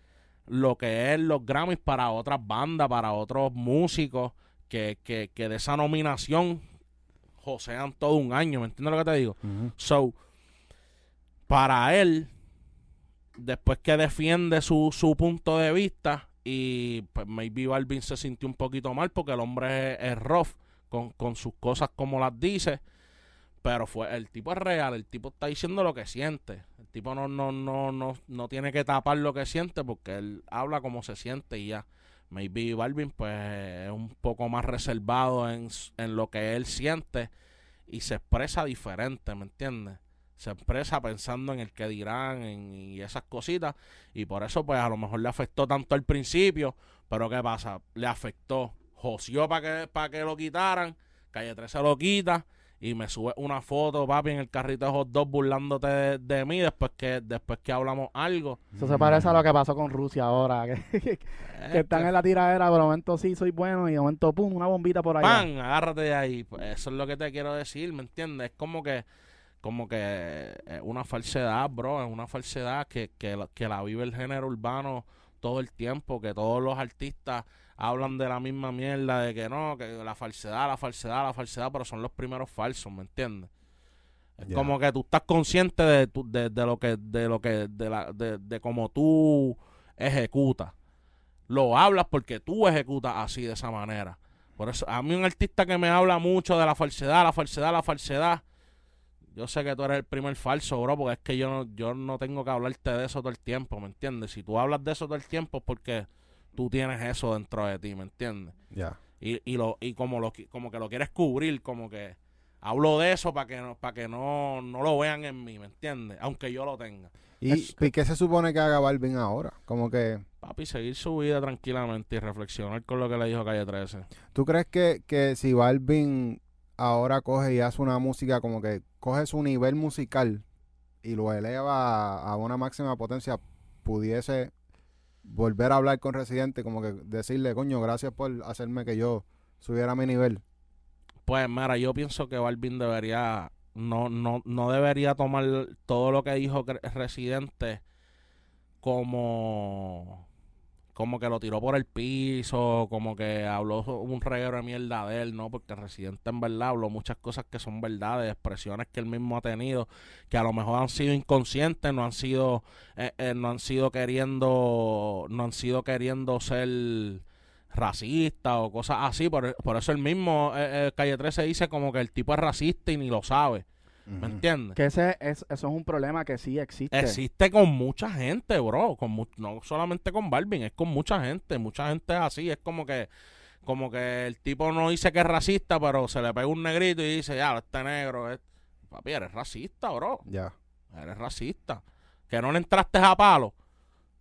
lo que es los Grammys para otras bandas, para otros músicos, que, que, que de esa nominación josean todo un año, ¿me entiendes lo que te digo? So, para él, después que defiende su, su punto de vista, y pues maybe Balvin se sintió un poquito mal porque el hombre es, rough con, con sus cosas como las dice, pero fue el tipo es real, el tipo está diciendo lo que siente. El tipo no, no, no, no, no tiene que tapar lo que siente porque él habla como se siente y ya. Maybe Balvin pues es un poco más reservado en, en lo que él siente y se expresa diferente, ¿me entiendes? Se expresa pensando en el que dirán en, y esas cositas y por eso pues a lo mejor le afectó tanto al principio, pero ¿qué pasa? Le afectó, joció para que, para que lo quitaran, Calle 13 lo quita y me sube una foto, papi, en el carrito de hot dog burlándote de, de mí después que después que hablamos algo. Eso se parece a lo que pasó con Rusia ahora, que, que Es están en la tiradera, de momento sí soy bueno y de momento pum, una bombita por allá. ¡Pam! Agárrate de ahí. Pues eso es lo que te quiero decir, ¿me entiendes? Es como que, como que es una falsedad, bro. Es una falsedad que, que, la- que la vive el género urbano todo el tiempo, que todos los artistas hablan de la misma mierda, de que no, que la falsedad, la falsedad, la falsedad, pero son los primeros falsos, ¿me entiendes? Es como que tú estás consciente de, tu- de, de lo que, de lo que, de la, de, de cómo tú ejecutas lo hablas porque tú ejecutas así de esa manera. Por eso, a mí un artista que me habla mucho de la falsedad, la falsedad, la falsedad, yo sé que tú eres el primer falso, bro, porque es que yo no, yo no tengo que hablarte de eso todo el tiempo, ¿me entiendes? Si tú hablas de eso todo el tiempo es porque tú tienes eso dentro de ti, ¿me entiendes? Ya. Y, y, lo, y como, lo, como que lo quieres cubrir, como que hablo de eso para que, no, para que no, no lo vean en mí, ¿me entiendes? Aunque yo lo tenga. ¿Y, Es- ¿y qué se supone que haga Balvin ahora? Como que, Papi, seguir su vida tranquilamente y reflexionar con lo que le dijo Calle 13. ¿tú crees que, que si Balvin ahora coge y hace una música como que coge su nivel musical y lo eleva a, una máxima potencia, pudiese volver a hablar con Residente, como que decirle, coño, gracias por hacerme que yo subiera mi nivel? Pues mira, yo pienso que Balvin debería, no, no, no debería tomar todo lo que dijo Residente como, como que lo tiró por el piso, como que habló un reguero de mierda de él, ¿no? Porque Residente en verdad habló muchas cosas que son verdades, expresiones que él mismo ha tenido, que a lo mejor han sido inconscientes, no han sido, eh, eh, no han sido queriendo, no han sido queriendo ser racista o cosas así. Por, eso el mismo eh, eh, Calle 13 dice como que el tipo es racista y ni lo sabe. ¿Me entiendes? Que ese es, eso es un problema que sí existe. Existe con mucha gente, bro. Con mu- no solamente con Balvin, es con mucha gente. Mucha gente es así. Es como que como que el tipo no dice que es racista, pero se le pega un negrito y dice, ya, este negro es... Papi, eres racista, bro. Ya. Eres racista. Que no le entraste a palo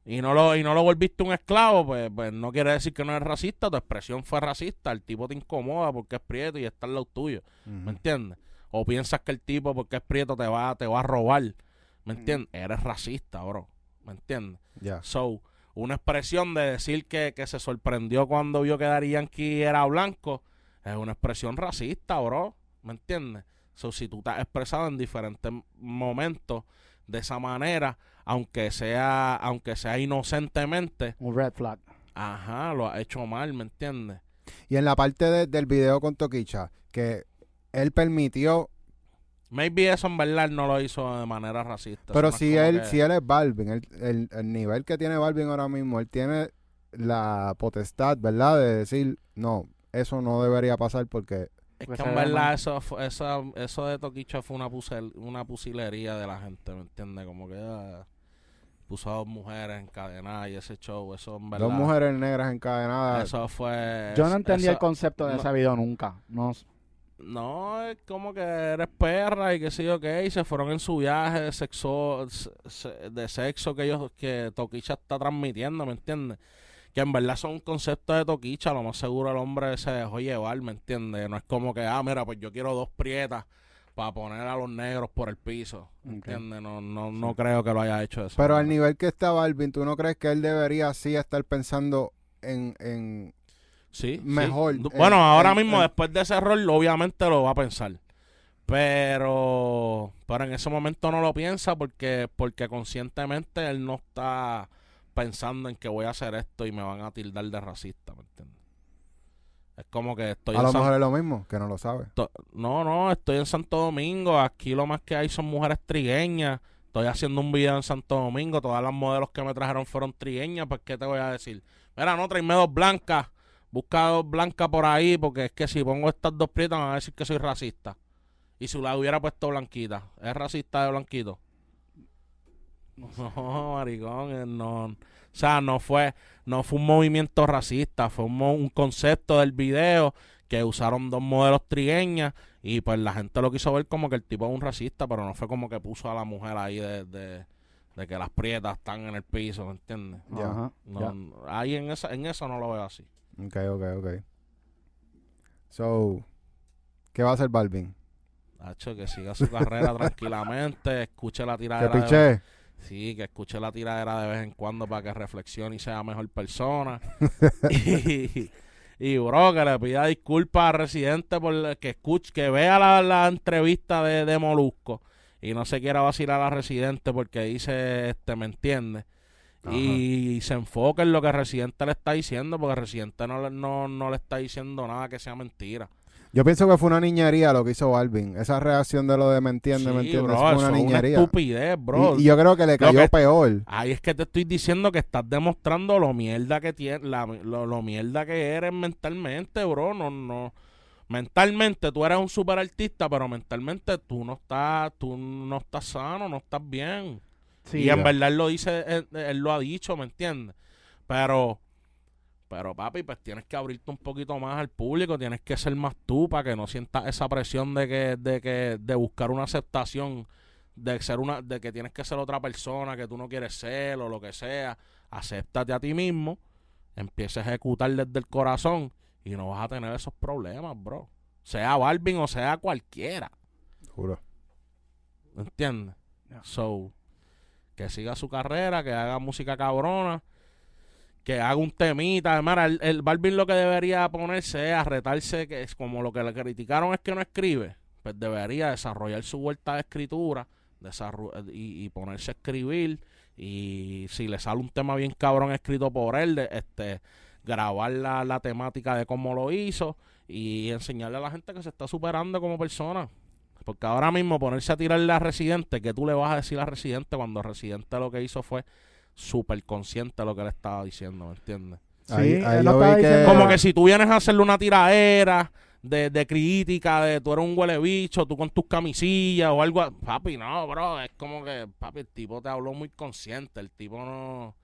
y no lo, y no lo volviste un esclavo, pues, pues no quiere decir que no eres racista. Tu expresión fue racista. El tipo te incomoda porque es prieto y está al lado tuyo. ¿Me entiendes? O piensas que el tipo, porque es prieto, te va, te va a robar. ¿Me entiendes? Eres racista, bro. ¿Me entiendes? Ya. So, una expresión de decir que, que se sorprendió cuando vio que Daddy Yankee era blanco es una expresión racista, bro. ¿Me entiendes? So, si tú te has expresado en diferentes momentos de esa manera, aunque sea, aunque sea inocentemente, Un red flag. ajá, lo has hecho mal, ¿me entiendes? Y en la parte de- del video con Toquicha, que él permitió, Maybe eso en verdad no lo hizo de manera racista. pero Eso si él, que- si él es Balvin, el, el, el nivel que tiene Balvin ahora mismo, él tiene la potestad, ¿verdad? De decir, no, eso no debería pasar porque... Es que en verdad eso, fue- esa- eso de Toquicha fue una, pusel- una pusilería de la gente, ¿me entiendes? Como que ah, puso a dos mujeres encadenadas y ese show, eso en verdad. Dos mujeres negras encadenadas. Eso fue. Yo no entendí eso- el concepto de no- ese video nunca. No, No, es como que eres perra y que yo qué, y se fueron en su viaje de sexo, se- se- de sexo que ellos, que Toquicha está transmitiendo, ¿me entiendes? Que en verdad son un concepto de Toquicha, lo más seguro el hombre se dejó llevar, ¿me entiendes? No es como que, ah, mira, pues yo quiero dos prietas para poner a los negros por el piso, ¿me Ok. entiendes? No, no, no creo que lo haya hecho eso. Pero al nivel que está Balvin, ¿tú no crees que él debería sí estar pensando en... en Sí, sí. mejor, eh, Bueno, ahora en- mismo, después de ese error, obviamente lo va a pensar. Pero, pero en ese momento no lo piensa porque, porque conscientemente él no está pensando en que voy a hacer esto y me van a tildar de racista, ¿me entiendes? Es como que estoy a en lo San- mejor es lo mismo, que no lo sabe. No, no, estoy en Santo Domingo. Aquí lo más que hay son mujeres trigueñas. Estoy haciendo un video en Santo Domingo. Todas las modelos que me trajeron fueron trigueñas. Pues, ¿qué te voy a decir? Mira, no, tráeme dos blancas. Busca dos blancas por ahí. Porque es que si pongo estas dos prietas, me van a decir que soy racista. Y si la hubiera puesto blanquita, ¿es racista de blanquito? No, maricón, eh, no. O sea, no fue, no fue un movimiento racista, fue un, concepto del video que usaron dos modelos trigueñas y pues la gente lo quiso ver como que el tipo es un racista, pero no fue como que puso a la mujer ahí de, de, de que las prietas están en el piso, ¿me entiendes? Ya. Ajá, No, ya. no, ahí en, esa, en eso no lo veo así. Ok, ok, ok. So, ¿qué va a hacer Balvin? Hacho, que siga su carrera tranquilamente, escuche la ¿Que tiradera. de- piché? Sí, que escuche la tiradera de vez en cuando para que reflexione y sea mejor persona. y, y, bro, que le pida disculpas a Residente por que escuche, que vea la, la entrevista de, de Molusco y no se quiera vacilar a Residente porque dice, este, ¿me Y se enfoque en lo que Residente le está diciendo porque Residente no, le- no, no le está diciendo nada que sea mentira. Yo pienso que fue una niñería lo que hizo Balvin. Esa reacción de lo de me entiende, me Sí, entiende, bro, fue eso una es niñería. estupidez, bro. y, y yo creo que le cayó que- peor. Ahí es que te estoy diciendo que estás demostrando lo mierda que tienes, la- lo, lo mierda que eres mentalmente, bro. No, no. Mentalmente tú eres un super artista, pero mentalmente tú no estás, tú no estás sano, no estás bien. Sí, y en verdad él lo dice, él, él lo ha dicho, ¿me entiendes? Pero, pero papi, pues tienes que abrirte un poquito más al público, tienes que ser más tú para que no sientas esa presión de que, de que, de buscar una aceptación, de ser una, de que tienes que ser otra persona que tú no quieres ser o lo que sea. Acéptate a ti mismo, empieza a ejecutar desde el corazón y no vas a tener esos problemas, bro. Sea Balvin o sea cualquiera. Juro. ¿Entiendes? So, que siga su carrera, que haga música cabrona, que haga un temita. Mira, el, el Balvin lo que debería ponerse es a retarse, que es como lo que le criticaron es que no escribe. Pues debería desarrollar su vuelta de escritura y, y ponerse a escribir. Y si le sale un tema bien cabrón escrito por él, de, este grabar la, la temática de cómo lo hizo y enseñarle a la gente que se está superando como persona. Porque ahora mismo ponerse a tirarle a Residente, que tú le vas a decir a Residente cuando Residente lo que hizo fue súper consciente de lo que él estaba diciendo, ¿me entiendes? Sí, ahí ahí yo vi que... Como que si tú vienes a hacerle una tiraera de, de crítica, de tú eres un huele bicho, tú con tus camisillas o algo. Papi, no, bro. Es como que, papi, el tipo te habló muy consciente. El tipo no.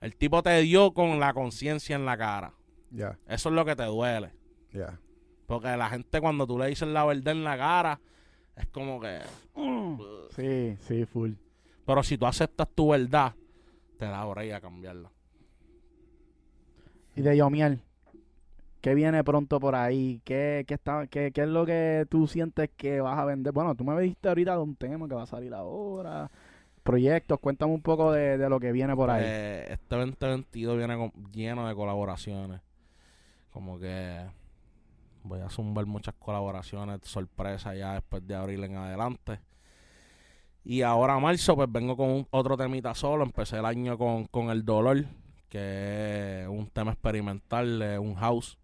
El tipo te dio con la conciencia en la cara. Ya, Eso es lo que te duele. ya. Porque la gente, cuando tú le dices la verdad en la cara, es como que. Sí, sí, full. Pero si tú aceptas tu verdad, te da hora a cambiarla. Y de Yomiel, ¿qué viene pronto por ahí? ¿Qué, qué, está, qué, ¿Qué es lo que tú sientes que vas a vender? Bueno, tú me dijiste ahorita de un tema que va a salir ahora. Proyectos, cuéntame un poco de, de lo que viene por ahí. Eh, este 2022 viene con- lleno de colaboraciones. Como que voy a zumbar muchas colaboraciones, sorpresa ya después de abril en adelante. Y ahora marzo, pues vengo con otro temita solo. Empecé el año con, con El Dolor, que es un tema experimental, de un house.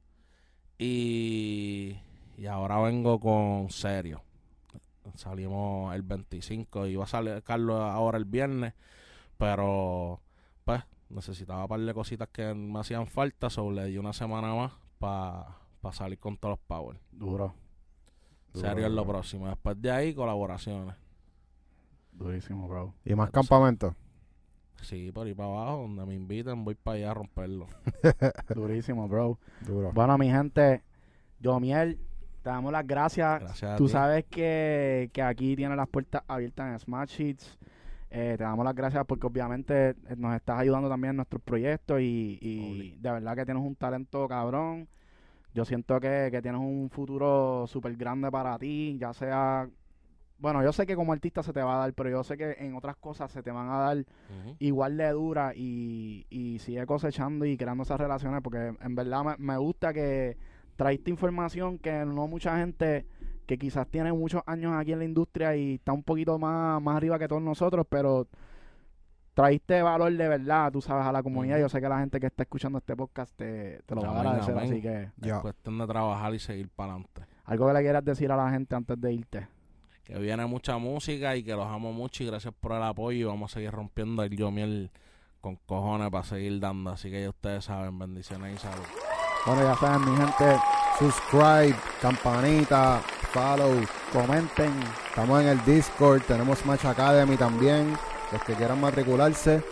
Y, y ahora vengo con Serio. Salimos el 25, iba a salir Carlos ahora el viernes, pero pues necesitaba un par de cositas que me hacían falta, so le di una semana más para salir con todos los power. Duro, Duro, Serio es lo próximo. Después de ahí, colaboraciones. durísimo, bro. ¿Y más campamentos? Sí, por ahí para abajo, donde me inviten, voy para allá a romperlo. Durísimo, bro. Duro. Bueno, mi gente, Yomiel, te damos las gracias. Gracias a Tú ti. sabes que, que aquí tienes las puertas abiertas en Smart Sheets. Eh, te damos las gracias porque obviamente nos estás ayudando también en nuestros proyectos y, y de verdad que tienes un talento cabrón. Yo siento que, que tienes un futuro súper grande para ti, ya sea... Bueno, yo sé que como artista se te va a dar, pero yo sé que en otras cosas se te van a dar igual de dura y, y sigue cosechando y creando esas relaciones porque en verdad me, me gusta que traiste información que no mucha gente que quizás tiene muchos años aquí en la industria y está un poquito más, más arriba que todos nosotros, pero traíste valor de verdad, tú sabes, a la comunidad. Yo sé que la gente que está escuchando este podcast te, te lo va a agradecer, así que Ya. Es cuestión de trabajar y seguir para adelante. algo que le quieras decir a la gente antes de irte. Que viene mucha música y que los amo mucho y gracias por el apoyo y vamos a seguir rompiendo el yo miel con cojones para seguir dando. Así que ya ustedes saben, bendiciones y salud. Bueno, ya saben, mi gente, Subscribe, campanita, follow. comenten. Estamos en el Discord, tenemos Smash Academy también. Los que quieran matricularse,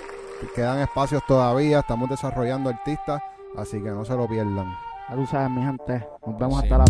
quedan espacios todavía. Estamos desarrollando artistas, así que no se lo pierdan. Ya tú sabes, mi gente. Nos vemos Sí. hasta la